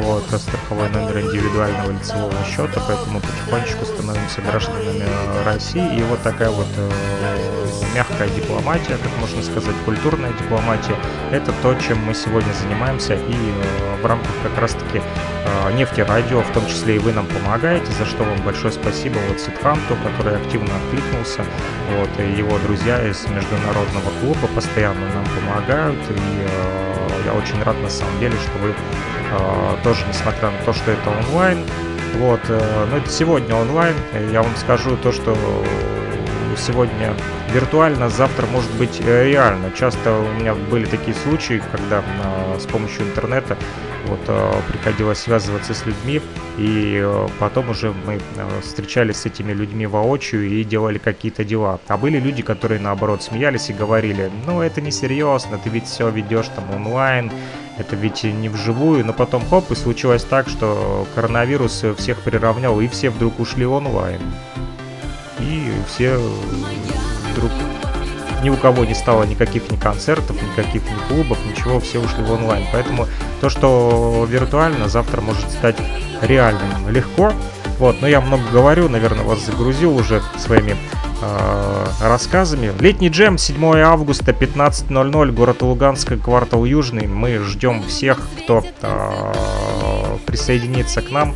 вот, страховой номер индивидуального лицевого счета, поэтому потихонечку становимся гражданами России. И вот такая вот мягкая дипломатия, как можно сказать, культурная дипломатия, это то, чем мы сегодня занимаемся. И э, в рамках как раз-таки э, нефтерадио, в том числе и вы нам помогаете, за что вам большое спасибо. Вот Ситханту, который активно откликнулся, вот, и его друзья из международного клуба постоянно нам помогают, и э, я очень рад на самом деле, что вы тоже, несмотря на то, что это онлайн, вот, но это сегодня онлайн, я вам скажу то, что сегодня виртуально, завтра может быть э, реально. Часто у меня были такие случаи, когда э, с помощью интернета вот, э, приходилось связываться с людьми, и потом уже мы встречались с этими людьми воочию и делали какие-то дела. А были люди, которые наоборот смеялись и говорили, ну это не серьезно, ты ведь все ведешь там онлайн, это ведь не вживую, но потом хоп, и случилось так, что коронавирус всех приравнял, и все вдруг ушли онлайн все вдруг ни у кого не стало никаких ни концертов, никаких ни клубов, ничего, все ушли в онлайн. Поэтому то, что виртуально, завтра может стать реальным легко. Вот, но я много говорю, наверное, вас загрузил уже своими э, рассказами. Летний джем, 7 августа, 15.00, город Луганск, квартал Южный. Мы ждем всех, кто э, присоединится к нам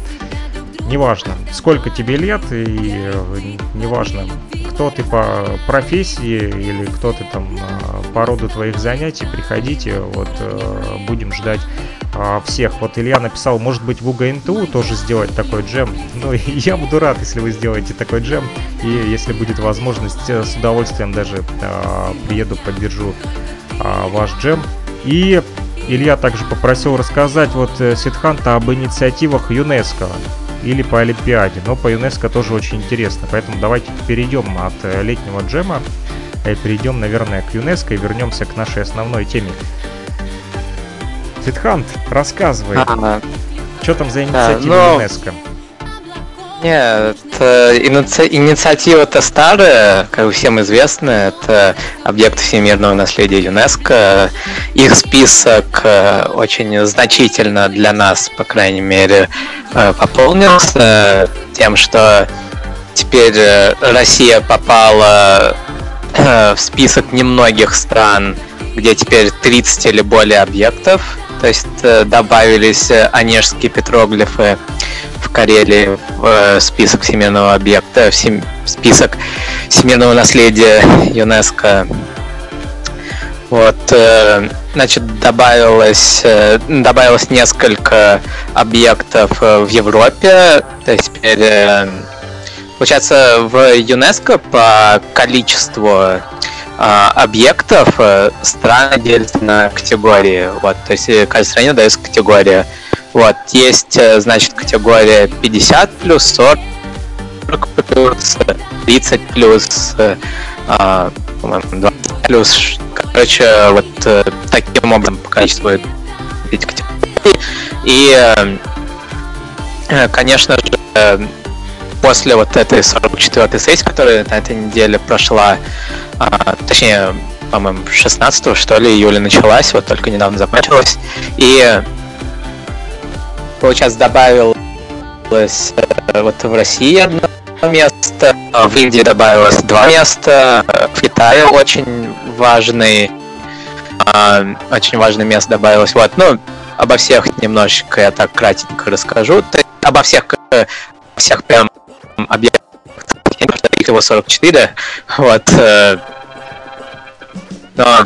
неважно, сколько тебе лет, и э, неважно, кто ты по профессии или кто ты там э, по роду твоих занятий, приходите, вот э, будем ждать всех. Вот Илья написал, может быть в УГНТУ тоже сделать такой джем. Ну, я буду рад, если вы сделаете такой джем, и если будет возможность, с удовольствием даже приеду, поддержу ваш джем. И Илья также попросил рассказать вот Сидханта об инициативах ЮНЕСКО или по Олимпиаде. Но по ЮНЕСКО тоже очень интересно. Поэтому давайте перейдем от э, летнего джема и перейдем, наверное, к ЮНЕСКО и вернемся к нашей основной теме. Фитхант, рассказывай. А, что там за инициатива а, но... ЮНЕСКО? Нет, иници... инициатива-то старая, как всем известно, это объект всемирного наследия ЮНЕСКО. Их список э, очень значительно для нас, по крайней мере, э, пополнился тем, что теперь э, Россия попала в список немногих стран, где теперь 30 или более объектов, то есть добавились онежские петроглифы в Карелии в э, список всемирного объекта, в сем... список всемирного наследия ЮНЕСКО. Вот, э, значит, добавилось, э, добавилось несколько объектов в Европе, то есть теперь получается, в ЮНЕСКО по количеству а, объектов э, страны делятся на категории. Вот, то есть э, каждой стране дается категория. Вот, есть, э, значит, категория 50 плюс, 40 плюс, 30 плюс, а, по-моему, 20 плюс. Короче, вот таким образом по количеству эти категории. И, конечно же, после вот этой 44-й сессии, которая на этой неделе прошла, а, точнее, по-моему, 16 что ли, июля началась, вот только недавно закончилась. И, получается, добавилось э, вот в России одно место, в Индии добавилось два места, в Китае очень важный, а, очень важное место добавилось. Вот, ну, обо всех немножечко я так кратенько расскажу. Обо всех, э, всех прям объектах их его 44, вот, э, но,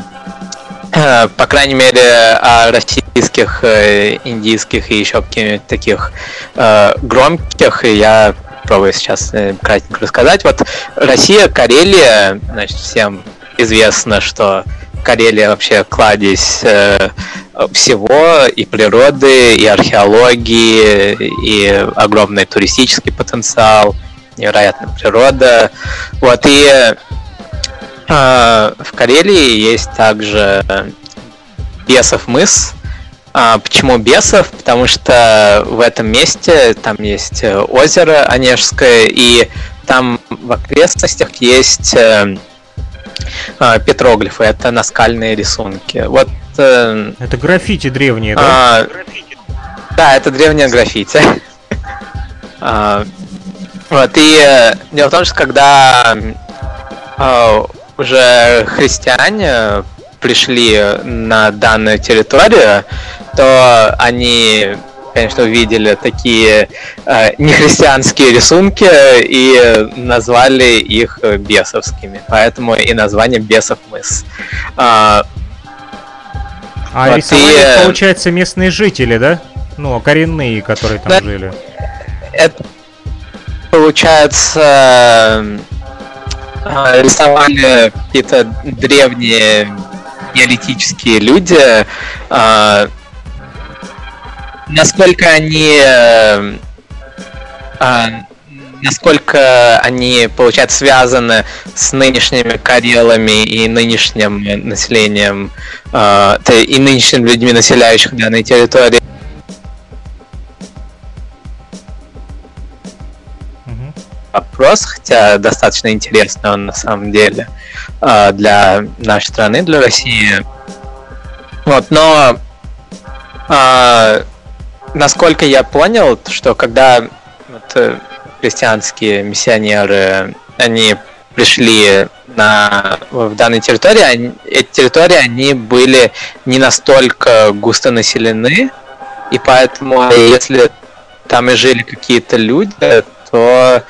э, по крайней мере, о российских, э, индийских и еще каких-нибудь таких громких я пробую сейчас кратенько рассказать. Вот Россия, Карелия, значит, всем известно, что Карелия вообще кладезь э, всего и природы, и археологии, и огромный туристический потенциал невероятная природа. Вот, и э, в Карелии есть также Бесов мыс. А, почему Бесов? Потому что в этом месте там есть озеро Онежское, и там в окрестностях есть э, э, петроглифы, это наскальные рисунки. Вот, э, это граффити древние, да? А, да, это древнее граффити. А, вот, и э, дело в том, что когда э, уже христиане пришли на данную территорию, то они, конечно, увидели такие э, нехристианские рисунки и назвали их бесовскими. Поэтому и название Бесов мыс. А, а вот рисовали, и, э, получается, местные жители, да? Ну, коренные, которые там да, жили. Это получается, э, рисовали какие-то древние неолитические люди, э, насколько они э, насколько они, получается, связаны с нынешними карелами и нынешним населением, и нынешними людьми, населяющих данной территории, вопрос, хотя достаточно интересный он на самом деле а, для нашей страны, для России. Вот, но а, насколько я понял, что когда вот, э, христианские миссионеры, они пришли на, в данной территории, они, эти территории, они были не настолько густо населены, и поэтому, если там и жили какие-то люди, то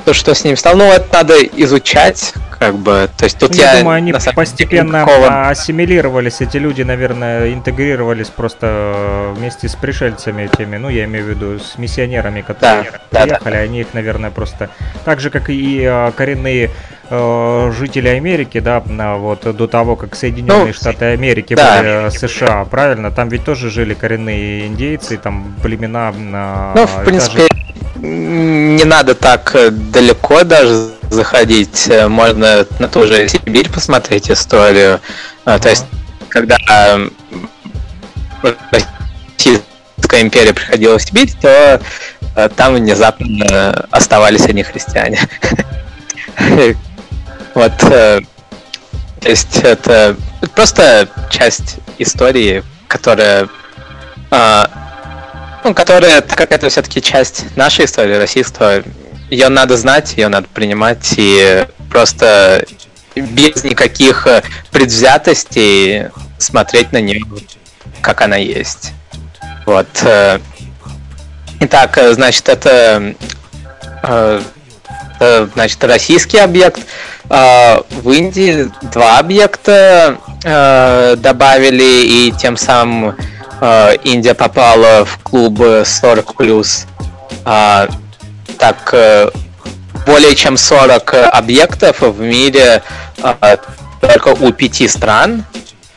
то, что с ним стало. Ну, это надо изучать, как бы. То есть тут ну, я, я думаю, они постепенно никакого... ассимилировались, эти люди, наверное, интегрировались просто э, вместе с пришельцами теми, ну, я имею в виду с миссионерами, которые да, приехали, да, да. они их, наверное, просто так же, как и э, коренные э, жители Америки, да, вот до того, как Соединенные ну, Штаты Америки да. были США, правильно? Там ведь тоже жили коренные индейцы, там племена. Ну, в принципе, не надо так э, далеко даже заходить. Э, можно на ту же Сибирь посмотреть историю. А, то есть, когда Российская империя приходила в Сибирь, то э, там внезапно оставались одни христиане. Вот, то есть это просто часть истории, которая ну, которая, так как это все-таки часть нашей истории, российства, ее надо знать, ее надо принимать и просто без никаких э, предвзятостей смотреть на нее, как она есть. Вот. Э, итак, э, значит, это, это значит, российский объект. В Индии два объекта добавили, и тем самым Индия попала в клуб 40 плюс. А, так, э, более чем 40 объектов в мире э, только у пяти стран,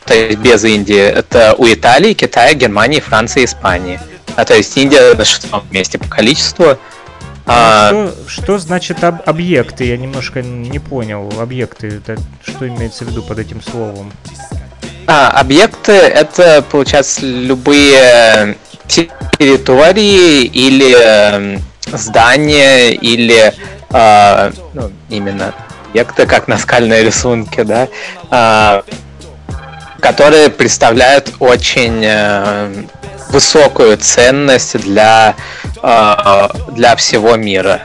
то есть без Индии. Это у Италии, Китая, Германии, Франции, Испании. А то есть Индия на шестом месте по количеству. А, что, что значит об, объекты? Я немножко не понял. Объекты, это что имеется в виду под этим словом? А, объекты это, получается, любые территории или э, здания или э, ну, именно объекты, как наскальные рисунки, да, э, которые представляют очень э, высокую ценность для, э, для всего мира.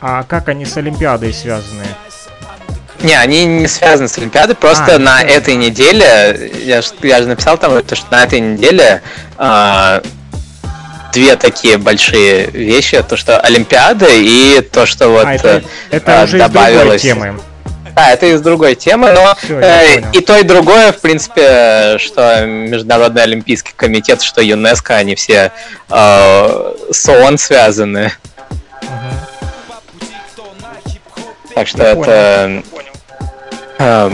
А как они с Олимпиадой связаны? Не, они не связаны с Олимпиадой, просто а, на все. этой неделе, я я же написал там, то, что на этой неделе э, две такие большие вещи, то, что Олимпиада и то, что вот а, это, это э, уже добавилось. Темы. Да, это из другой темы, но Все, э, и то, и другое, в принципе, что Международный Олимпийский комитет, что ЮНЕСКО, они все э, с ООН связаны. Угу. Так что это... Э,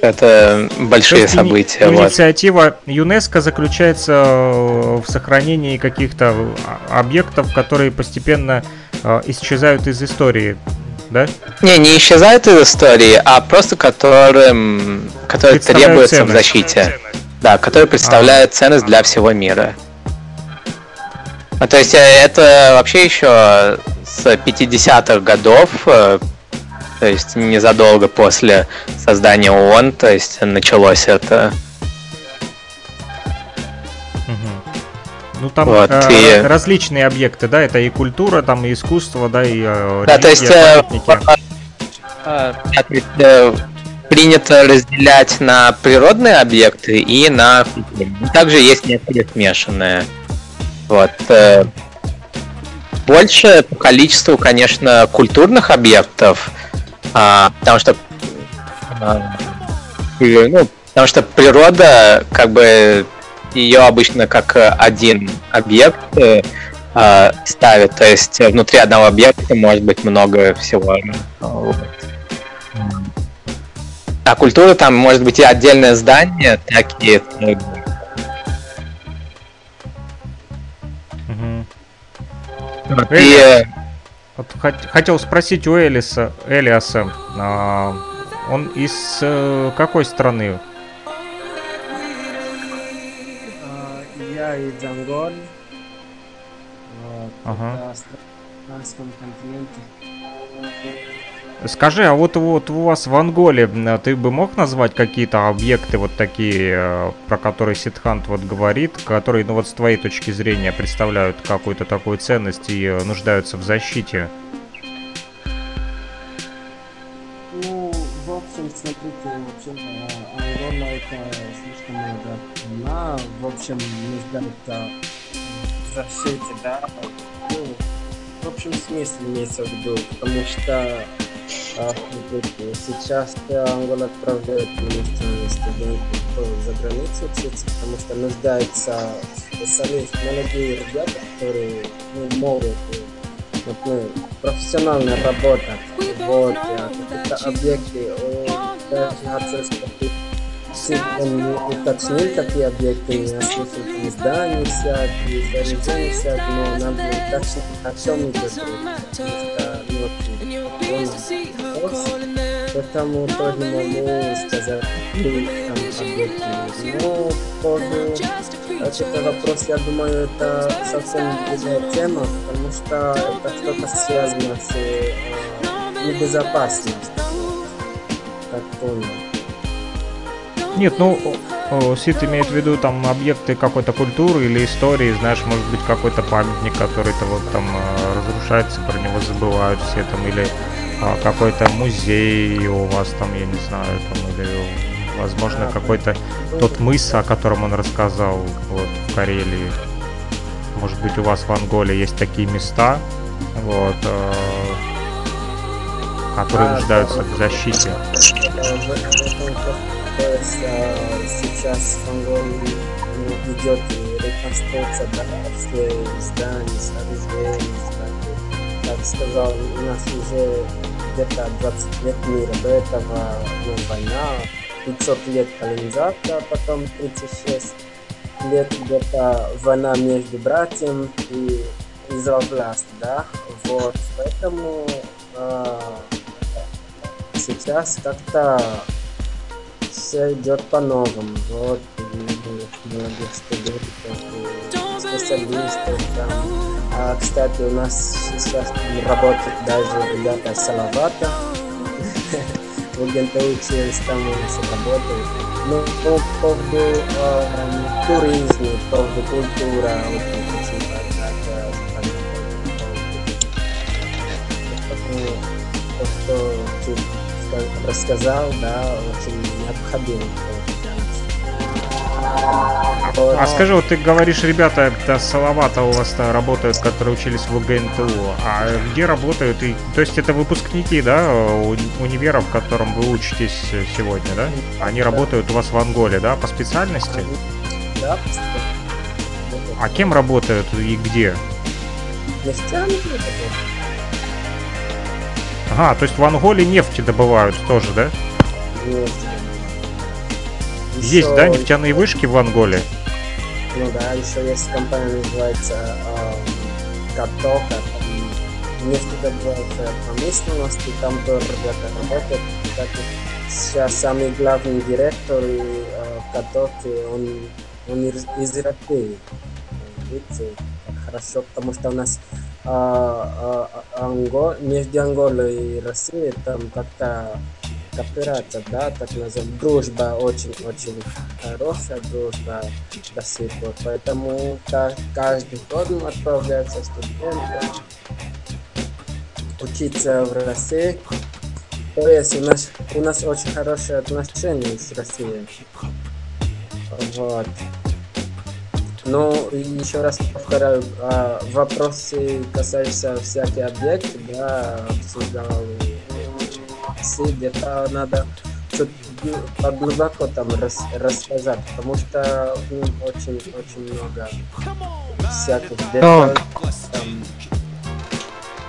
это большие есть, события. Инициатива вот. ЮНЕСКО заключается в сохранении каких-то объектов, которые постепенно э, исчезают из истории да? Не, не исчезают из истории, а просто которым, которые требуются ценность. в защите. Да, которые представляют а. ценность для всего мира. А, то есть э, это вообще еще с 50-х годов, э, то есть незадолго после создания ООН, то есть началось это. Ну там вот, э, и... различные объекты, да, это и культура, там и искусство, да, и э, Да, то есть э, э, э, принято разделять на природные объекты и на также есть некоторые смешанные. Вот. Э, больше по количеству, конечно, культурных объектов, а, потому что а, ну, потому что природа как бы ее обычно как э, один объект э, э, ставят, то есть внутри одного объекта может быть много всего. А культура там может быть и отдельное здание, так и Вот, и... вот хотел спросить у Элиса, Элиаса, а, он из какой страны? и Джангон. Вот, ага. Африканском континенте. Скажи, а вот, вот у вас в Анголе ты бы мог назвать какие-то объекты вот такие, э, про которые Ситхант вот говорит, которые, ну вот с твоей точки зрения представляют какую-то такую ценность и э, нуждаются в защите? Ну, в общем, смотрите, в общем, э, Ангола это слишком много она, в общем, нуждается в защите, да, ну, в общем смысле имеется в виду, потому что сейчас Ангола отправляет иностранные студенты за границу учиться, потому что нуждается специалист, молодые ребята, которые ну, могут например, профессионально работать. Вот, какие-то объекты, даже отцовских он не уточнил, какие объекты не там здания всякие, сооружения всякие, но было точно о чем идет Поэтому тоже могу сказать, какие там объекты. Но по поводу этого вопроса, я думаю, это совсем другая тема, потому что это что-то связано с э, небезопасностью. Так понял. Нет, ну, Сид имеет в виду там объекты какой-то культуры или истории, знаешь, может быть какой-то памятник, который-то вот там э, разрушается, про него забывают все там, или а, какой-то музей у вас там, я не знаю, там, или возможно какой-то тот мыс, о котором он рассказал вот в Карелии. Может быть у вас в Анголе есть такие места, вот, э, которые нуждаются в защите сейчас в Анголе идет реконструкция да, зданий, сооружений, кстати. Как сказал, у нас уже где-то 20 лет мира, до этого ну, война, 500 лет колонизация, потом 36 лет где-то война между братьям и Израиль, да, вот, поэтому э, сейчас как-то все идет по-новому, вот, многих студентов, специалистов, там. А, кстати, у нас сейчас работают даже ребята Салавата, в ГНТУ там у нас работают. Ну, по поводу э, туризма, по поводу культуры, вот, очень то, что ты рассказал, да, очень необходимо. А скажи, вот ты говоришь, ребята, это Салавата у вас работают, которые учились в ГНТУ, а где работают? И, то есть это выпускники, да, универов, в котором вы учитесь сегодня, да? Они работают у вас в Анголе, да, по специальности? Да, А кем работают и где? Нефтями Ага, то есть в Анголе нефть добывают тоже, да? Нефть. Есть, да, нефтяные вышки в Анголе? Ну да, еще есть компания, называется э, Катока. Там нефть добывается промышленность, и там тоже ребята работают. Кстати, сейчас самый главный директор и, э, в Катоке, он, он из, из России. Видите, хорошо, потому что у нас а, а, Анго, между Анголой и Россией там как-то кооперация, да, так называемая, дружба очень-очень хорошая дружба до сих пор. Поэтому каждый год отправляется студенты учиться в России. То есть у нас, у нас очень хорошие отношения с Россией. Вот. Ну, еще раз повторяю, а, вопросы касаются всяких объектов, да, обсуждал где-то надо чуть поглубоко там рас, рассказать, потому что ну, очень, очень много всяких деталей. Там.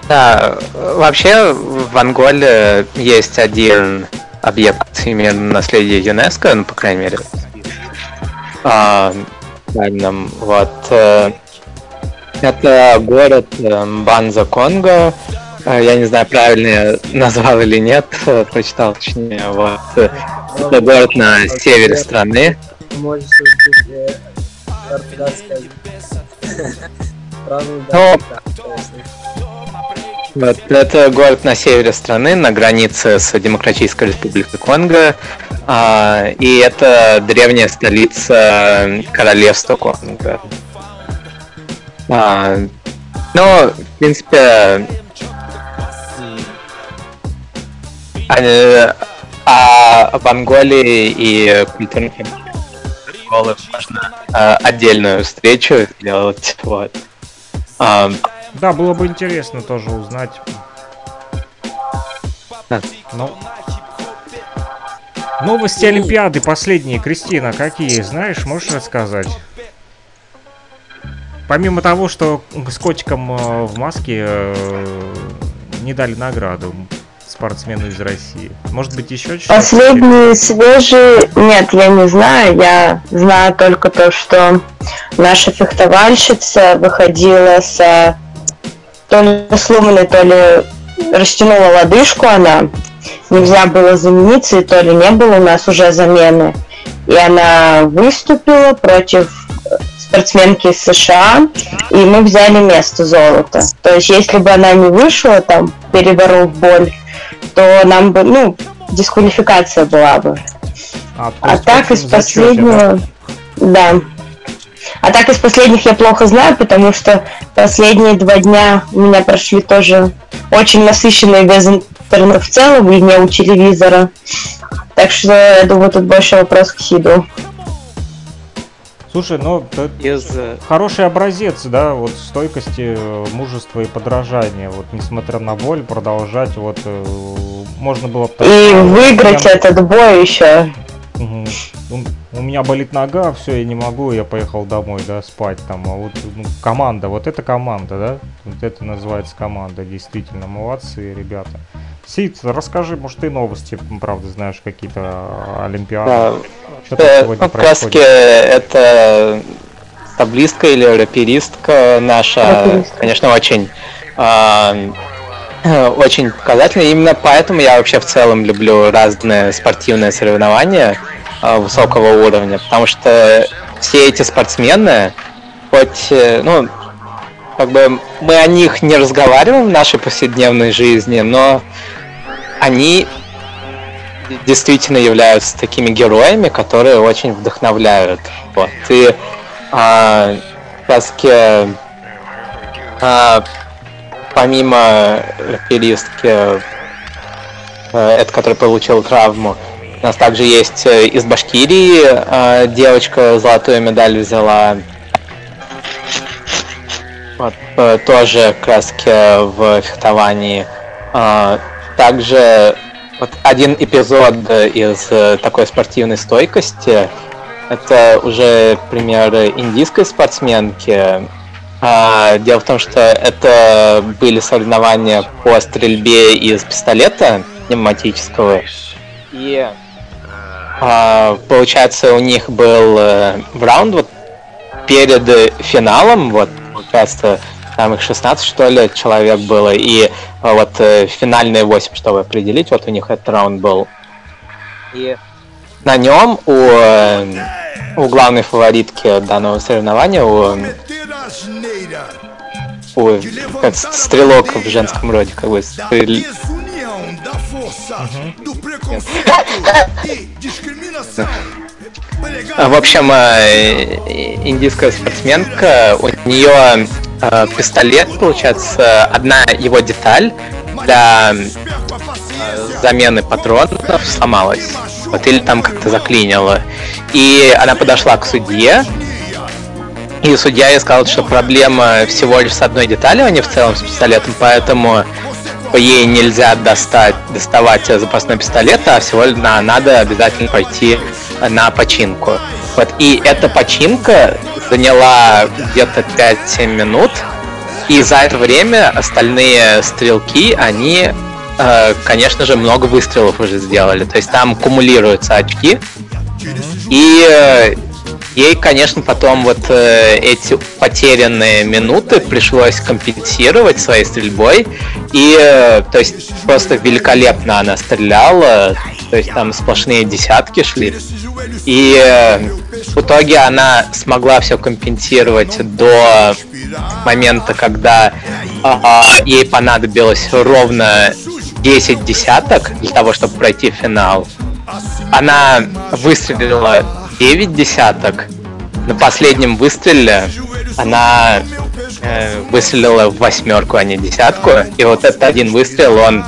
Да, вообще в Анголе есть один объект именно наследия ЮНЕСКО, ну, по крайней мере, а, правильном, вот. Э, это город э, Банза Конго, а, я не знаю, правильно я назвал или нет, прочитал точнее. Вот. Это город на севере страны. Ну, вот, это город на севере страны, на границе с Демократической Республикой Конго. А, и это древняя столица королевства Конго. А, ну, в принципе, а, а в Анголии и культурных школы можно а, отдельную встречу сделать. Вот. А, да, было бы интересно тоже узнать. Да. Ну, Новости Олимпиады последние, Кристина, какие, знаешь, можешь рассказать? Помимо того, что с котиком э, в маске э, не дали награду, спортсмену из России. Может быть, еще что-то? Последние свежие... Нет, я не знаю. Я знаю только то, что наша фехтовальщица выходила с то ли сломанной, то ли растянула лодыжку она. Нельзя было замениться, и то ли не было у нас уже замены. И она выступила против спортсменки из США, и мы взяли место золота. То есть, если бы она не вышла, там, переборов боль, то нам бы, ну, дисквалификация была бы. А, а так из последнего... да? да. А так из последних я плохо знаю, потому что последние два дня у меня прошли тоже очень насыщенные без интернета в целом и не у телевизора. Так что я думаю, тут больше вопрос к Сиду. Слушай, ну Из... Э, хороший образец, да, вот стойкости, э, мужества и подражания. Вот несмотря на боль, продолжать вот э, можно было И выиграть прям... этот бой еще. Ну, У меня болит нога, все, я не могу, я поехал домой, да, спать там. А вот ну, команда, вот это команда, да? Вот это называется команда, действительно, молодцы, ребята. Сид, расскажи, может, ты новости, правда, знаешь, какие-то а, Олимпиады? Да, Что там Э, сегодня ну, краски происходит? это таблистка или рэперистка наша, Рэперистка. конечно, очень а, э, очень показательно. Именно поэтому я вообще в целом люблю разные спортивные соревнования а, высокого уровня, потому что все эти спортсмены, хоть, э, ну, как бы мы о них не разговариваем в нашей повседневной жизни, но они действительно являются такими героями, которые очень вдохновляют. Вот. И а, таки, а, помимо рэперистки, э, это который получил травму, у нас также есть э, из Башкирии э, девочка золотую медаль взяла. Вот, э, тоже таки в фехтовании. А, Также вот один эпизод из э, такой спортивной стойкости. Это уже пример индийской спортсменки. А, Дело в том, что это были соревнования по стрельбе из пистолета пневматического. И а, получается, у них был э, раунд вот перед э, финалом, вот, кажется, там их 16, что ли, человек было, и э, вот э, финальные 8, чтобы определить, вот у них этот раунд был. И на нем у, э, у главной фаворитки данного соревнования, у, у как стрелок в женском роде, как бы стрель- А, В общем, индийская спортсменка, у нее э, пистолет, получается, одна его деталь для э, замены патронов сломалась. Вот, или там как-то заклинило. И она подошла к судье, и судья ей сказал, что проблема всего лишь с одной деталью, а не в целом с пистолетом, поэтому ей нельзя достать, доставать запасной пистолет, а всего лишь на- надо обязательно пойти на починку. Вот, и эта починка заняла где-то 5-7 минут, и за это время остальные стрелки, они, э, конечно же, много выстрелов уже сделали. То есть там кумулируются очки, и э, ей, конечно, потом вот э, эти потерянные минуты пришлось компенсировать своей стрельбой. И, э, то есть, просто великолепно она стреляла. То есть там сплошные десятки шли. И э, в итоге она смогла все компенсировать до момента, когда а, ей понадобилось ровно 10 десяток для того, чтобы пройти финал. Она выстрелила 9 десяток. На последнем выстреле она э, выстрелила в восьмерку, а не десятку. И вот этот один выстрел, он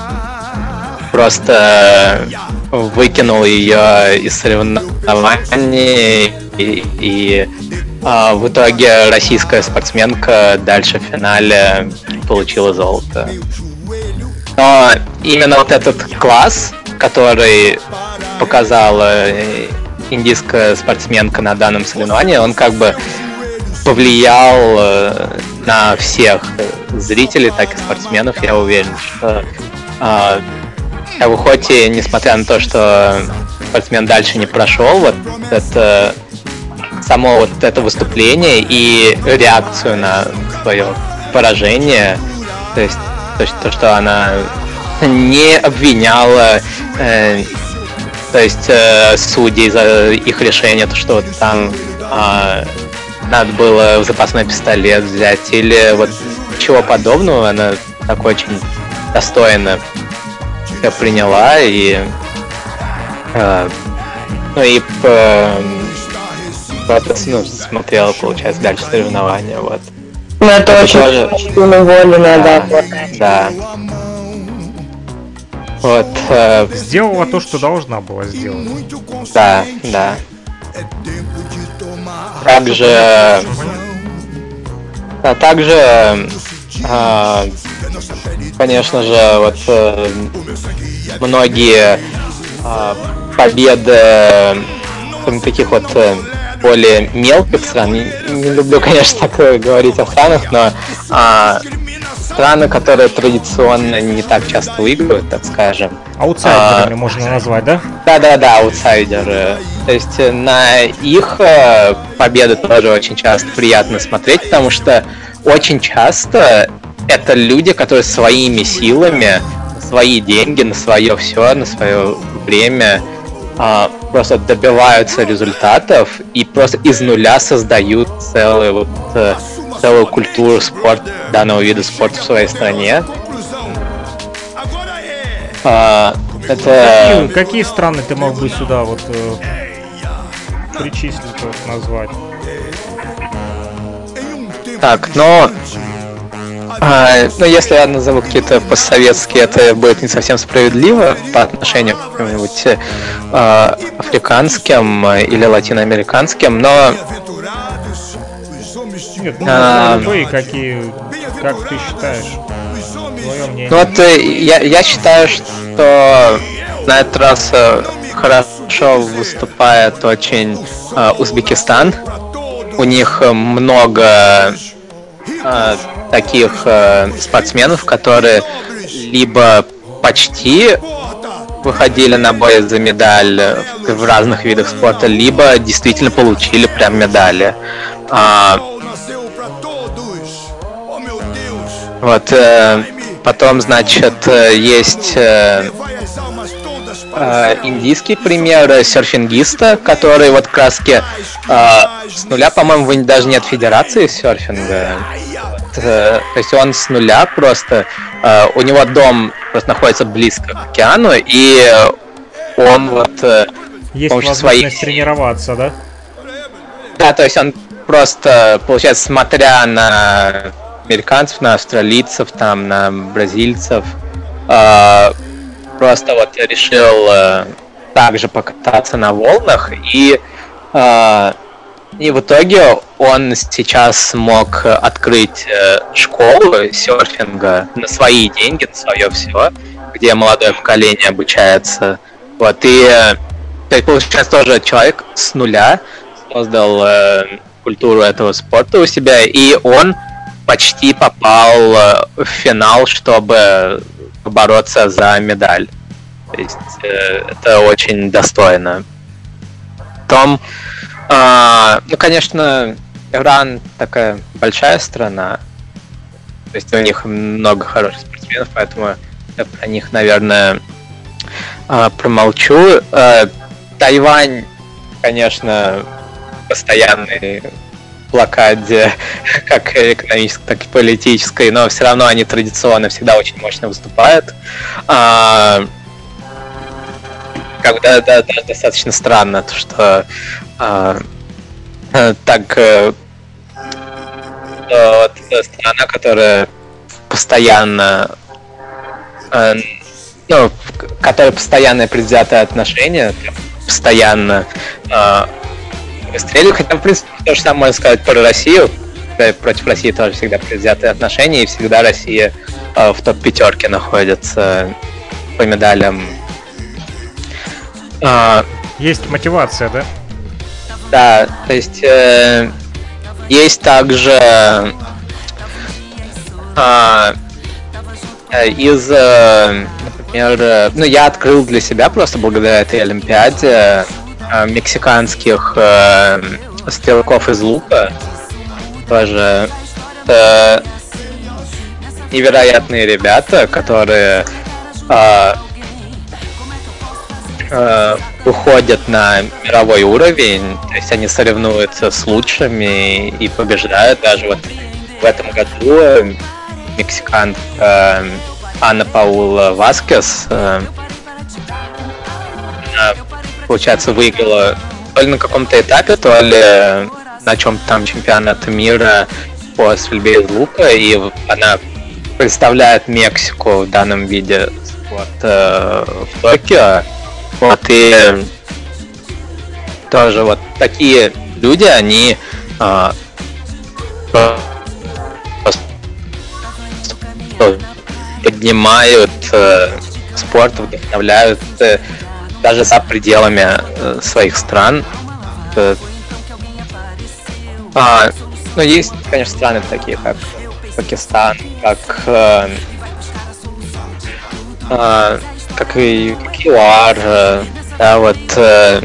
просто выкинул ее из соревнований. И, и, а, в итоге российская спортсменка дальше в финале получила золото. Но именно вот этот класс, который показала э, индийская спортсменка на данном соревновании, он как бы повлиял э, на всех зрителей, так и спортсменов. Я уверен, что бы хоть и несмотря на то, что спортсмен дальше не прошел, вот это само вот это выступление и реакцию на свое поражение, то, есть то что она не обвиняла э, то есть э, судей за их решение, то что вот там а, надо было запасной пистолет взять или вот ничего подобного, она так очень достойно всё приняла и э, ну и э, просто, ну, смотрела, получается, дальше соревнования, вот. Ну, это Это очень тоже- волю надо. Да. Вот, э, Сделала то, что должна была сделать. да, да. Также, а также, а, конечно же, вот э, многие а, победы кроме таких вот э, более мелких стран, не, не люблю, конечно, так говорить о странах, но а, страны, которые традиционно не так часто выигрывают, так скажем. Аутсайдерами а, можно назвать, да? Да-да-да, аутсайдеры. То есть э, на их э, победы тоже очень часто приятно смотреть, потому что очень часто это люди, которые своими силами, свои деньги, на свое все, на свое время а, просто добиваются результатов и просто из нуля создают целую вот э, целую культуру спорт данного вида спорта в своей стране. А, это... Какие, какие страны ты мог бы сюда вот э, причислить, вот, назвать? Так, но а, ну, если я назову какие-то постсоветские, это будет не совсем справедливо по отношению к каким-нибудь э, африканским или латиноамериканским, но... Нет, ну, а, вы какие, как ты считаешь? Твое мнение. Ну, вот э, я, я считаю, что на этот раз э, хорошо выступает очень э, Узбекистан. У них много таких спортсменов, которые либо почти выходили на бой за медаль в разных видах спорта, либо действительно получили прям медали. А, вот, э, потом, значит, есть э, э, индийский пример серфингиста, который вот краски э, с нуля, по-моему, даже нет федерации серфинга. Э, то есть он с нуля просто, э, у него дом просто находится близко к океану, и он вот э, есть возможность своих... тренироваться, да? Да, то есть он просто, получается, смотря на американцев, на австралийцев, там, на бразильцев, просто вот решил также покататься на волнах и и в итоге он сейчас смог открыть э, школу серфинга на свои деньги, на свое все, где молодое поколение обучается. Вот, и э, то есть, получается, тоже человек с нуля создал э, культуру этого спорта у себя, и он почти попал э, в финал, чтобы бороться за медаль. То есть э, это очень достойно. Том, а, ну, конечно, Иран такая большая страна. То есть у них много хороших спортсменов, поэтому я про них, наверное, а, промолчу. А, Тайвань, конечно, постоянный блокаде как экономической, так и политической, но все равно они традиционно всегда очень мощно выступают. А, когда да, да, достаточно странно, то, что а, так э, вот, страна, которая постоянно э, ну, которая постоянное предвзятое отношение, постоянно э, выстреливает. Хотя, в принципе, то же самое сказать про Россию. Против России тоже всегда предвзятые отношения, и всегда Россия э, в топ-пятерке находится по медалям. А, Есть мотивация, да? Да, то есть э, есть также а, э, из, э, например, э, ну я открыл для себя просто благодаря этой Олимпиаде мексиканских э, стрелков из лука. Тоже э, невероятные ребята, которые э, э, уходят на мировой уровень, то есть они соревнуются с лучшими и побеждают. Даже вот в этом году мексиканка э, Анна Паула Васкес э, получается, выиграла то ли на каком-то этапе, то ли на чем-то там чемпионата мира по стрельбе из лука, и она представляет Мексику в данном виде спорта в Токио. Вот, и тоже вот такие люди, они а, поднимают э, спорт, вдохновляют э, даже за пределами э, своих стран. э, а, ну, есть, конечно, страны такие, как Пакистан, как э, э, как и как э, да, вот э,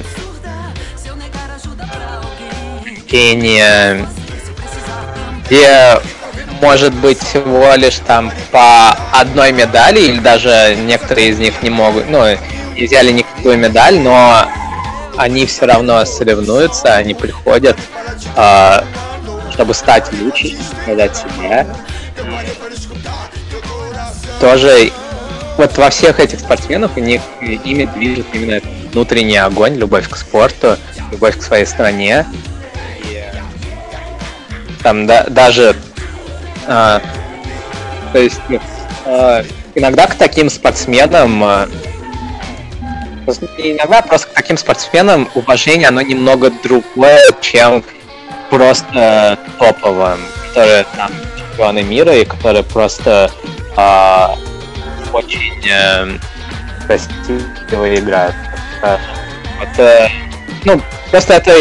Кения, где может быть всего лишь там по одной медали, или даже некоторые из них не могут, ну, не взяли никакую медаль, но они все равно соревнуются, они приходят, э, чтобы стать лучше, показать себя. Тоже вот во всех этих спортсменах у них ими движет именно внутренний огонь, любовь к спорту, любовь к своей стране. Там да, даже а, то есть а, иногда к таким спортсменам а, иногда просто к таким спортсменам уважение, оно немного другое, чем просто топовым, которые там чемпионы мира и которые просто э, очень э, красиво играют. Это, ну, просто это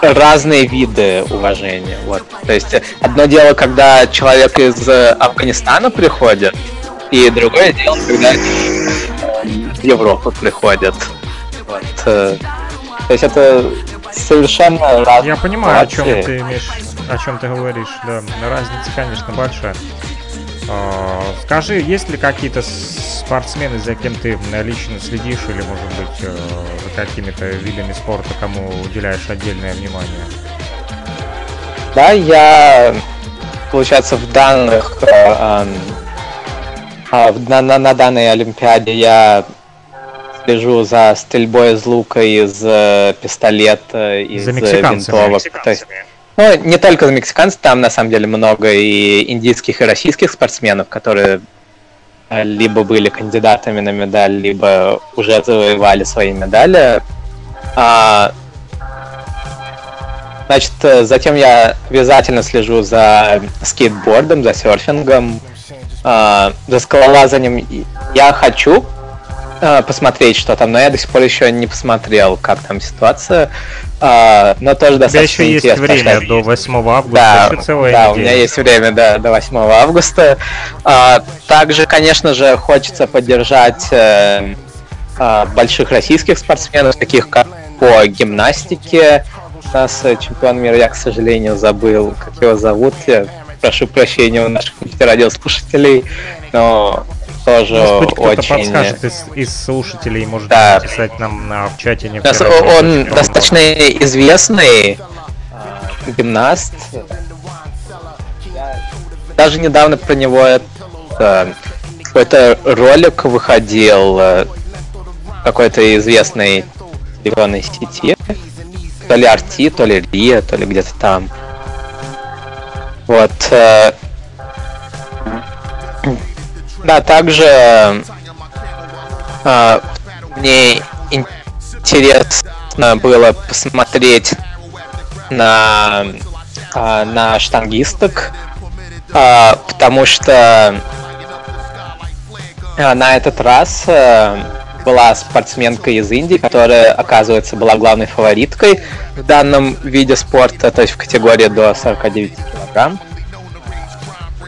разные виды уважения. Вот. То есть одно дело, когда человек из Афганистана приходит, и другое дело, когда из Европы приходят. Вот. Э, то есть это совершенно разные Я понимаю, о чем ты имеешь, о чем ты говоришь, да. Разница, конечно, большая. А, скажи, есть ли какие-то спортсмены, за кем ты лично следишь, или, может быть, э, за какими-то видами спорта, кому уделяешь отдельное внимание? Да, я, получается, в данных э, э, на, на, на данной Олимпиаде я слежу за стрельбой из лука, из э, пистолета, из за винтовок. То есть, ну, не только за мексиканцев, там на самом деле много и индийских, и российских спортсменов, которые э, либо были кандидатами на медаль, либо уже завоевали свои медали. А, значит, э, затем я обязательно слежу за скейтбордом, за серфингом, а, за скалолазанием. Я хочу а, посмотреть, что там, но я до сих пор еще не посмотрел, как там ситуация. А, но тоже достаточно еще интересно. есть время до 8 августа, да, еще целая да, неделя. у меня есть время да, до 8 августа. А, также, конечно же, хочется поддержать э, больших российских спортсменов, таких как по гимнастике. У нас э, чемпион мира, я, к сожалению, забыл, как его зовут. Я прошу прощения у наших радиослушателей, но тоже Может быть, очень... подскажет из, из слушателей, может Да. написать нам на, в чате. Не нас он достаточно известный э, гимнаст. Даже недавно про него это, какой-то ролик выходил э, в какой-то известной телевизионной сети. То ли Арти, то ли Рия, то ли где-то там. Вот. Э, Да, также а, мне интересно было посмотреть на, а, на штангисток, а, потому что на этот раз а, была спортсменка из Индии, которая, оказывается, была главной фавориткой в данном виде спорта, то есть в категории до 49 килограмм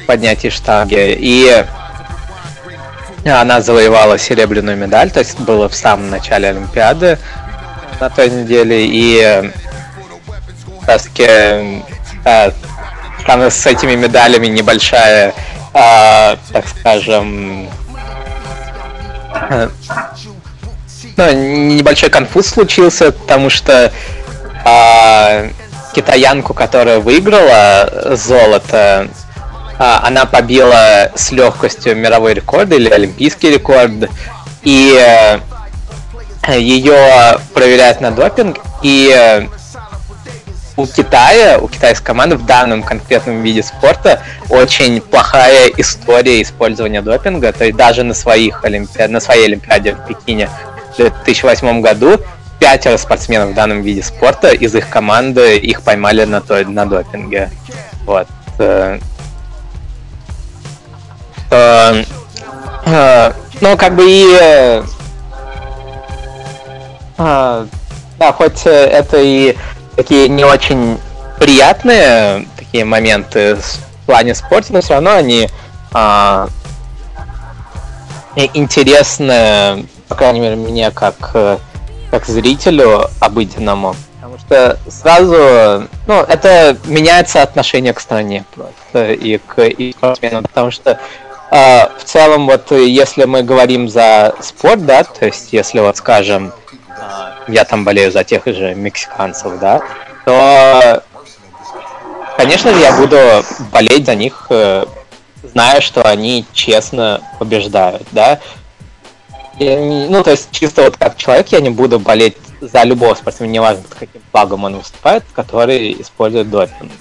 поднятие штанги. И она завоевала серебряную медаль, то есть было в самом начале Олимпиады на той неделе. И э, таки э, там с этими медалями небольшая, э, так скажем, э, ну, небольшой конфуз случился, потому что э, китаянку, которая выиграла золото, она побила с легкостью мировой рекорд или олимпийский рекорд, и э, ее проверяют на допинг, и э, у Китая, у китайской команды в данном конкретном виде спорта очень плохая история использования допинга, то есть даже на своих олимпиад, на своей олимпиаде в Пекине в 2008 году пятеро спортсменов в данном виде спорта из их команды их поймали на, то, на допинге. Вот. Э, э, ну, как бы и... э, да, хоть это и такие не очень приятные такие моменты в плане спорта, но все равно они а, интересны, по крайней мере, мне как, как зрителю обыденному. Потому что сразу, ну, это меняется отношение к стране просто и к и потому что э, в целом, вот если мы говорим за спорт, да, то есть если вот скажем, э, я там болею за тех же мексиканцев, да, то, конечно же, я буду болеть за них, э, зная, что они честно побеждают, да. И, ну, то есть, чисто вот как человек я не буду болеть за любого спортсмена, неважно, с каким флагом он выступает, который использует допинг.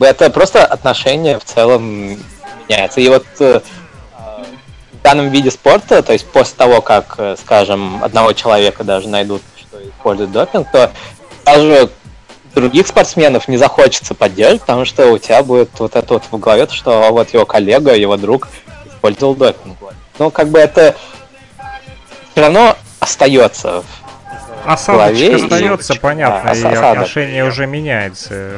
Это просто отношение в целом меняется. И вот э, в данном виде спорта, то есть после того, как, э, скажем, одного человека даже найдут, что использует допинг, то даже других спортсменов не захочется поддерживать, потому что у тебя будет вот это вот в голове, что вот его коллега, его друг использовал допинг. Ну, как бы это все равно остается Осадочек остается, и... понятно, да, и осадок. отношение уже меняется.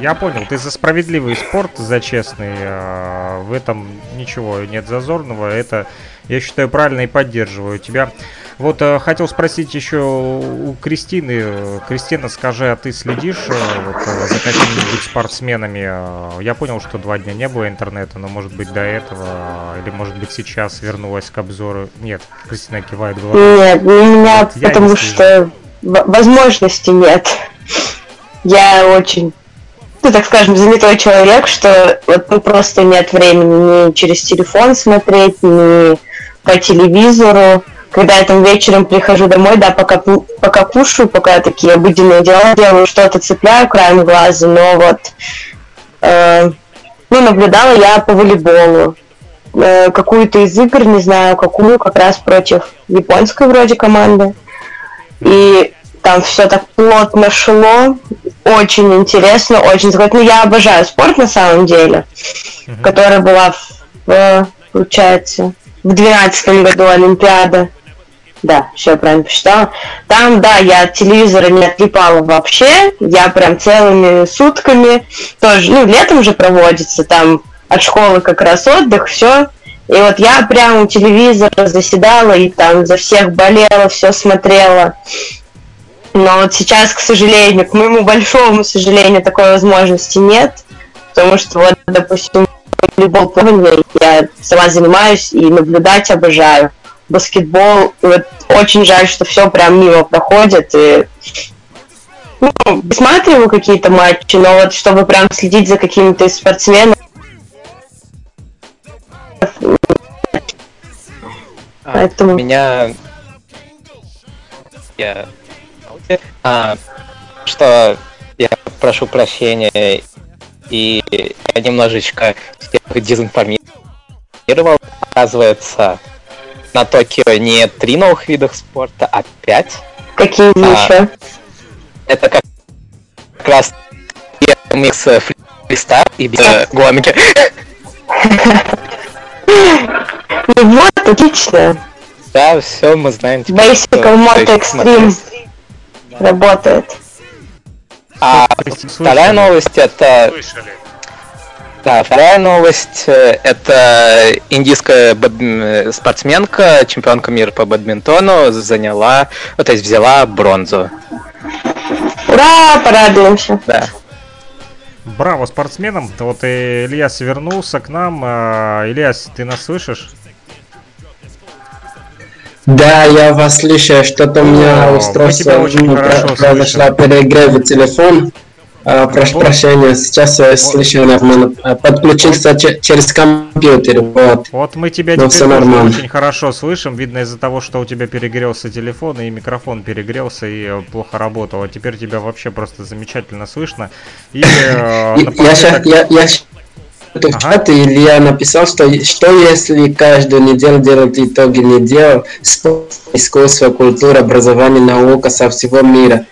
Я понял, ты за справедливый спорт, за честный, а в этом ничего нет зазорного, это, я считаю, правильно и поддерживаю тебя. Вот э, хотел спросить еще у Кристины. Кристина, скажи, а ты следишь э, вот, э, за какими-нибудь спортсменами? Я понял, что два дня не было интернета, но может быть до этого, или может быть сейчас вернулась к обзору. Нет, Кристина кивает головой. Нет, у меня вот потому не что возможности нет. Я очень ну, так скажем, занятой человек, что вот ну, просто нет времени ни через телефон смотреть, ни по телевизору когда я там вечером прихожу домой, да, пока, пока кушаю, пока такие обыденные дела делаю, что-то цепляю краем глаза, но вот, э, ну, наблюдала я по волейболу. Э, какую-то из игр, не знаю, какую, как раз против японской вроде команды. И там все так плотно шло, очень интересно, очень. Ну, я обожаю спорт на самом деле, mm-hmm. которая была, в, получается, в 2012 году Олимпиада да, все правильно посчитала. Там, да, я от телевизора не отлипала вообще. Я прям целыми сутками, тоже, ну, летом же проводится, там от школы как раз отдых, все. И вот я прям у телевизора заседала и там за всех болела, все смотрела. Но вот сейчас, к сожалению, к моему большому сожалению, такой возможности нет. Потому что вот, допустим, волейбол плавание я сама занимаюсь и наблюдать обожаю баскетбол. Вот очень жаль, что все прям мимо проходит. И ну, посматриваю какие-то матчи, но вот чтобы прям следить за какими-то спортсменами. А, Поэтому... Меня... Я... А, что я прошу прощения и я немножечко дезинформировал. Оказывается, на Токио не три новых видах спорта, а пять. Какие а, еще? Это как, как раз микс фристайл и без гомики. Ну вот, отлично. Да, все, мы знаем. Basic Mode Extreme работает. А вторая новость это... Слышали. Да, вторая новость э, – это индийская бад... спортсменка, чемпионка мира по бадминтону, заняла, ну, то есть взяла бронзу. Ура, порадуемся. Да. Браво спортсменам. Вот и Ильяс вернулся к нам. А, Ильяс, ты нас слышишь? Да, я вас слышу, что-то у меня устройство ну, произошла перегрев телефон. А, прошу прощения, сейчас я слышу нормально. А, подключился через компьютер, вот. Вот мы тебя Но теперь нормально. очень хорошо слышим. Видно из-за того, что у тебя перегрелся телефон и микрофон перегрелся и плохо работал. А теперь тебя вообще просто замечательно слышно. И, э, я сейчас, я, я в чат Илья написал, что что если каждую неделю делать итоги недел спорт, искусство, культура, образование, наука со всего мира.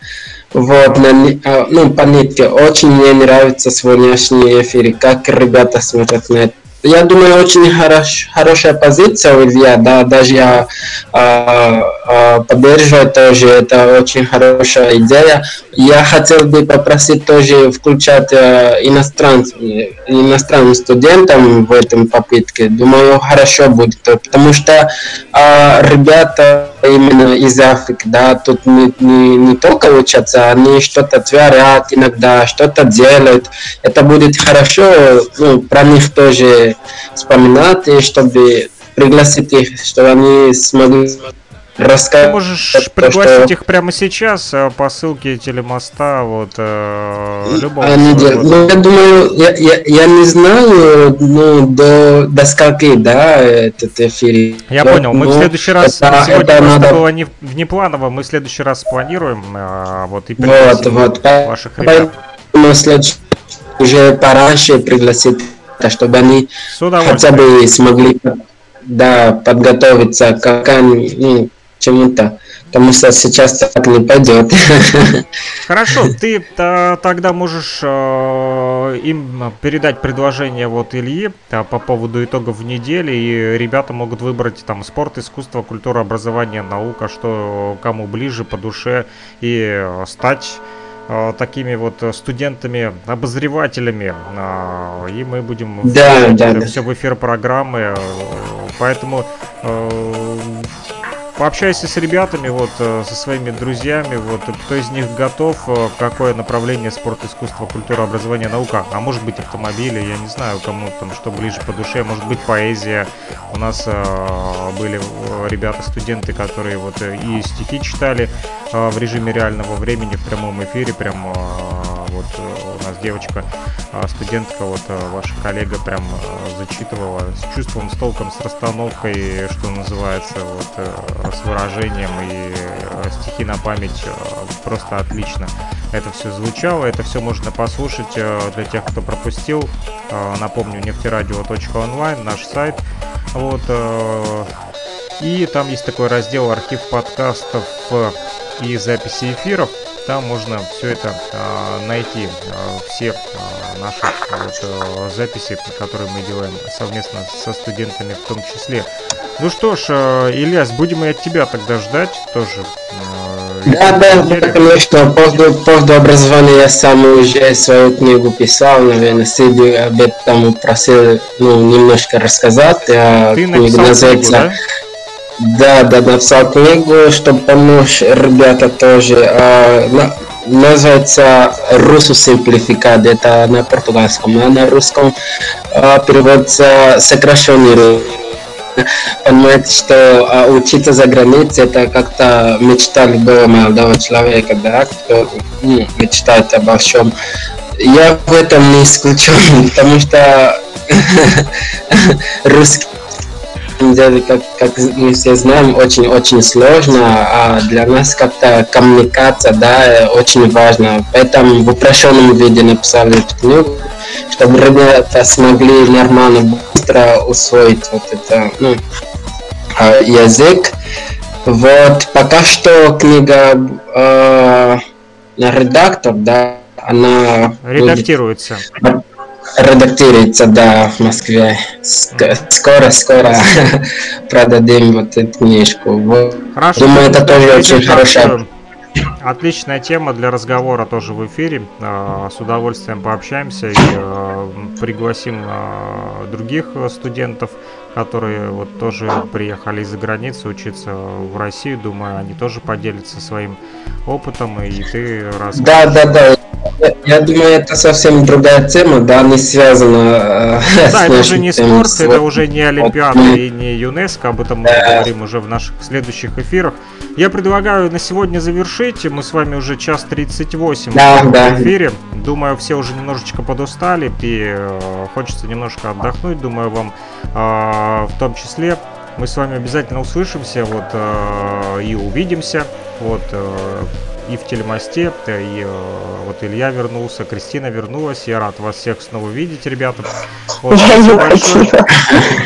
Вот, на, ну, по нитке. Очень мне нравится сегодняшний эфир, как ребята смотрят на это. Я думаю, очень хорош, хорошая позиция у Илья, да, даже я э, э, поддерживаю тоже, это очень хорошая идея. Я хотел бы попросить тоже включать э, иностран, иностранным студентам в этом попытке. Думаю, хорошо будет, потому что э, ребята именно из Африки, да, тут не, не, не только учатся, они что-то творят иногда, что-то делают. Это будет хорошо, ну, про них тоже вспоминать, и чтобы пригласить их, чтобы они смогли рассказать. Ты можешь пригласить что... их прямо сейчас э, по ссылке телемоста, вот э, любого. Они делают. Ну, я думаю, я, я, я не знаю, ну, до, до скольки, да, этот эфир. Я Но, понял, мы в следующий раз, это, сегодня это надо... было не, внепланово, мы в следующий раз планируем, э, вот, и вот, вот, ваших ребят. Мы следующий уже пораньше пригласить, чтобы они хотя бы смогли да, подготовиться к ну, чему-то, потому что сейчас так не пойдет. Хорошо, ты -то, тогда можешь э, им передать предложение вот Ильи да, по поводу итогов недели, и ребята могут выбрать там спорт, искусство, культура, образование, наука, что кому ближе по душе, и стать такими вот студентами-обозревателями, э, и мы будем да, да, все да. в эфир программы, поэтому пообщайся с ребятами, вот, э, со своими друзьями, вот, кто из них готов, э, какое направление спорт, искусство, культура, образование, наука, а может быть автомобили, я не знаю, кому там что ближе по душе, может быть поэзия. У нас э, были э, ребята, студенты, которые вот и стихи читали э, в режиме реального времени, в прямом эфире, прям э, нас девочка, студентка, вот ваша коллега прям зачитывала с чувством, с толком, с расстановкой, что называется, вот с выражением и э, стихи на память э, просто отлично. Это все звучало, это все можно послушать э, для тех, кто пропустил. Напомню, нефтерадио.онлайн, наш сайт. Вот, и там есть такой раздел архив подкастов и записи эфиров. Там можно все это э, найти, э, все э, наши вот, э, записи, которые мы делаем совместно со студентами в том числе. Ну что ж, э, Ильяс, будем и от тебя тогда ждать тоже. Э, да, да, да, конечно. После, после образования я сам уже свою книгу писал, наверное, Сиди об этом просил ну, немножко рассказать. Ты называется... Книгу, да? Да, да, написал книгу, чтобы помочь ребята тоже. А, на, называется Русу Simplificat, это на португальском, а на русском а, переводится сокращенный Понимаете, что а, учиться за границей это как-то мечта любого молодого человека, да, кто ну, мечтает о большом. Я в этом не исключен, потому что русский деле, как, как мы все знаем, очень-очень сложно, а для нас как-то коммуникация, да, очень важно. Поэтому в упрощенном виде написали эту книгу, чтобы ребята смогли нормально, быстро усвоить вот это, ну, а, язык. Вот, пока что книга э, редактор, да, она... Редактируется. Будет редактируется, да, в Москве. Скоро-скоро продадим вот эту книжку. Хорошо. Думаю, это тоже очень хорошая Отличная тема для разговора тоже в эфире. А, с удовольствием пообщаемся и а, пригласим а, других студентов, которые вот тоже приехали из-за границы учиться в Россию. Думаю, они тоже поделятся своим опытом, и ты расскажешь. Да, да, да. Я думаю, это совсем другая тема, да, не связана э, Да, это уже не спорт, это уже не Олимпиада и не ЮНЕСКО, об этом мы поговорим уже в наших следующих эфирах. Я предлагаю на сегодня завершить, мы с вами уже час 38 да, в да. эфире. Думаю, все уже немножечко подустали и э, хочется немножко отдохнуть, думаю, вам э, в том числе. Мы с вами обязательно услышимся вот, э, и увидимся. Вот, э, и в телемосте, и э, вот Илья вернулся, Кристина вернулась. Я рад вас всех снова видеть, ребята. Вот,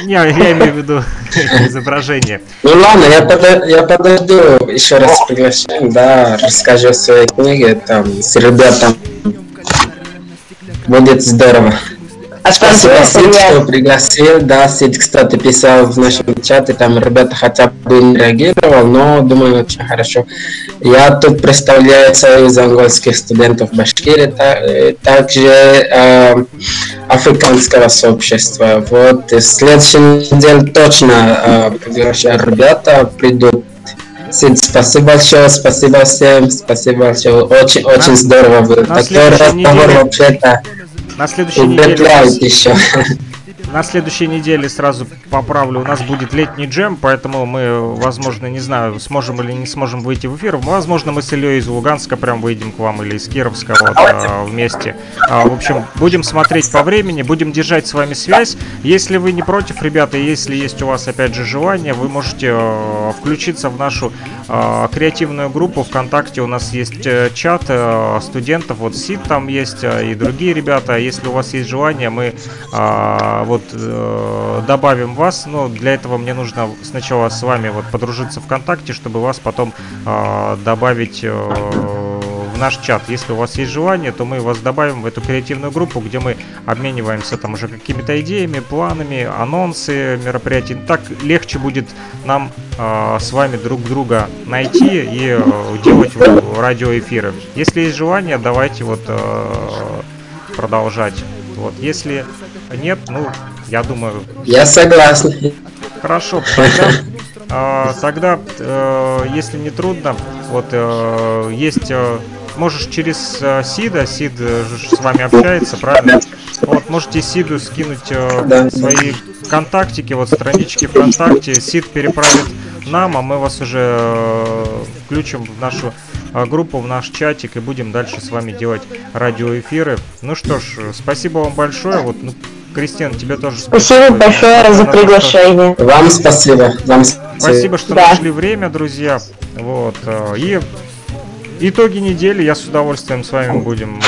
не, я имею в виду изображение. Ну ладно, я, подо, я подожду еще раз приглашаем, да, расскажу о своей книге, там, с ребятами. Будет здорово. Спасибо, Сид, что пригласил. Да, Сид, кстати, писал в нашем чате, там ребята хотя бы не реагировал, но думаю, очень хорошо. Я тут представляю Союз английских студентов Башкирии, э, также э, африканского сообщества. Вот, в следующей неделе точно э, приглашаю ребята, придут Сид, спасибо большое, спасибо всем, спасибо большое. Очень, очень здорово было. Такой разговор вообще-то на следующей неделе... еще. На следующей неделе сразу поправлю, у нас будет летний джем, поэтому мы, возможно, не знаю, сможем или не сможем выйти в эфир. Возможно, мы с Ильей из Луганска прям выйдем к вам или из Кировска вот, а, вместе. А, в общем, будем смотреть по времени, будем держать с вами связь. Если вы не против, ребята, если есть у вас, опять же, желание, вы можете а, включиться в нашу а, креативную группу ВКонтакте. У нас есть а, чат а, студентов, вот Сид там есть а, и другие ребята. Если у вас есть желание, мы а, вот э, добавим вас, но для этого мне нужно сначала с вами вот подружиться ВКонтакте, чтобы вас потом э, добавить э, в наш чат. Если у вас есть желание, то мы вас добавим в эту креативную группу, где мы обмениваемся там уже какими-то идеями, планами, анонсы мероприятий. Так легче будет нам э, с вами друг друга найти и э, делать радиоэфиры. Если есть желание, давайте вот э, продолжать. Вот, если нет, ну, я думаю... Я согласен. Хорошо, тогда, э, тогда э, если не трудно, вот э, есть... Э, можешь через э, Сида, Сид э, с вами общается, правильно? Вот, можете Сиду скинуть э, да. свои контактики, вот странички ВКонтакте. Сид переправит нам, а мы вас уже э, включим в нашу э, группу, в наш чатик и будем дальше с вами делать радиоэфиры. Ну что ж, спасибо вам большое. Вот, ну, Кристиан, тебе тоже спасибо. Спасибо большое за приглашение. Вам спасибо. Вам спасибо, что да. нашли время, друзья. Вот. Э, и итоги недели я с удовольствием с вами будем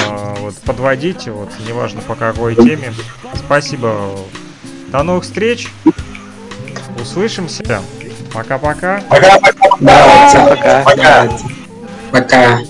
вот, подводить. Вот, неважно по какой теме. Спасибо. До новых встреч. Услышимся. Пока-пока. Пока-пока. Да, пока. Пока. Пока.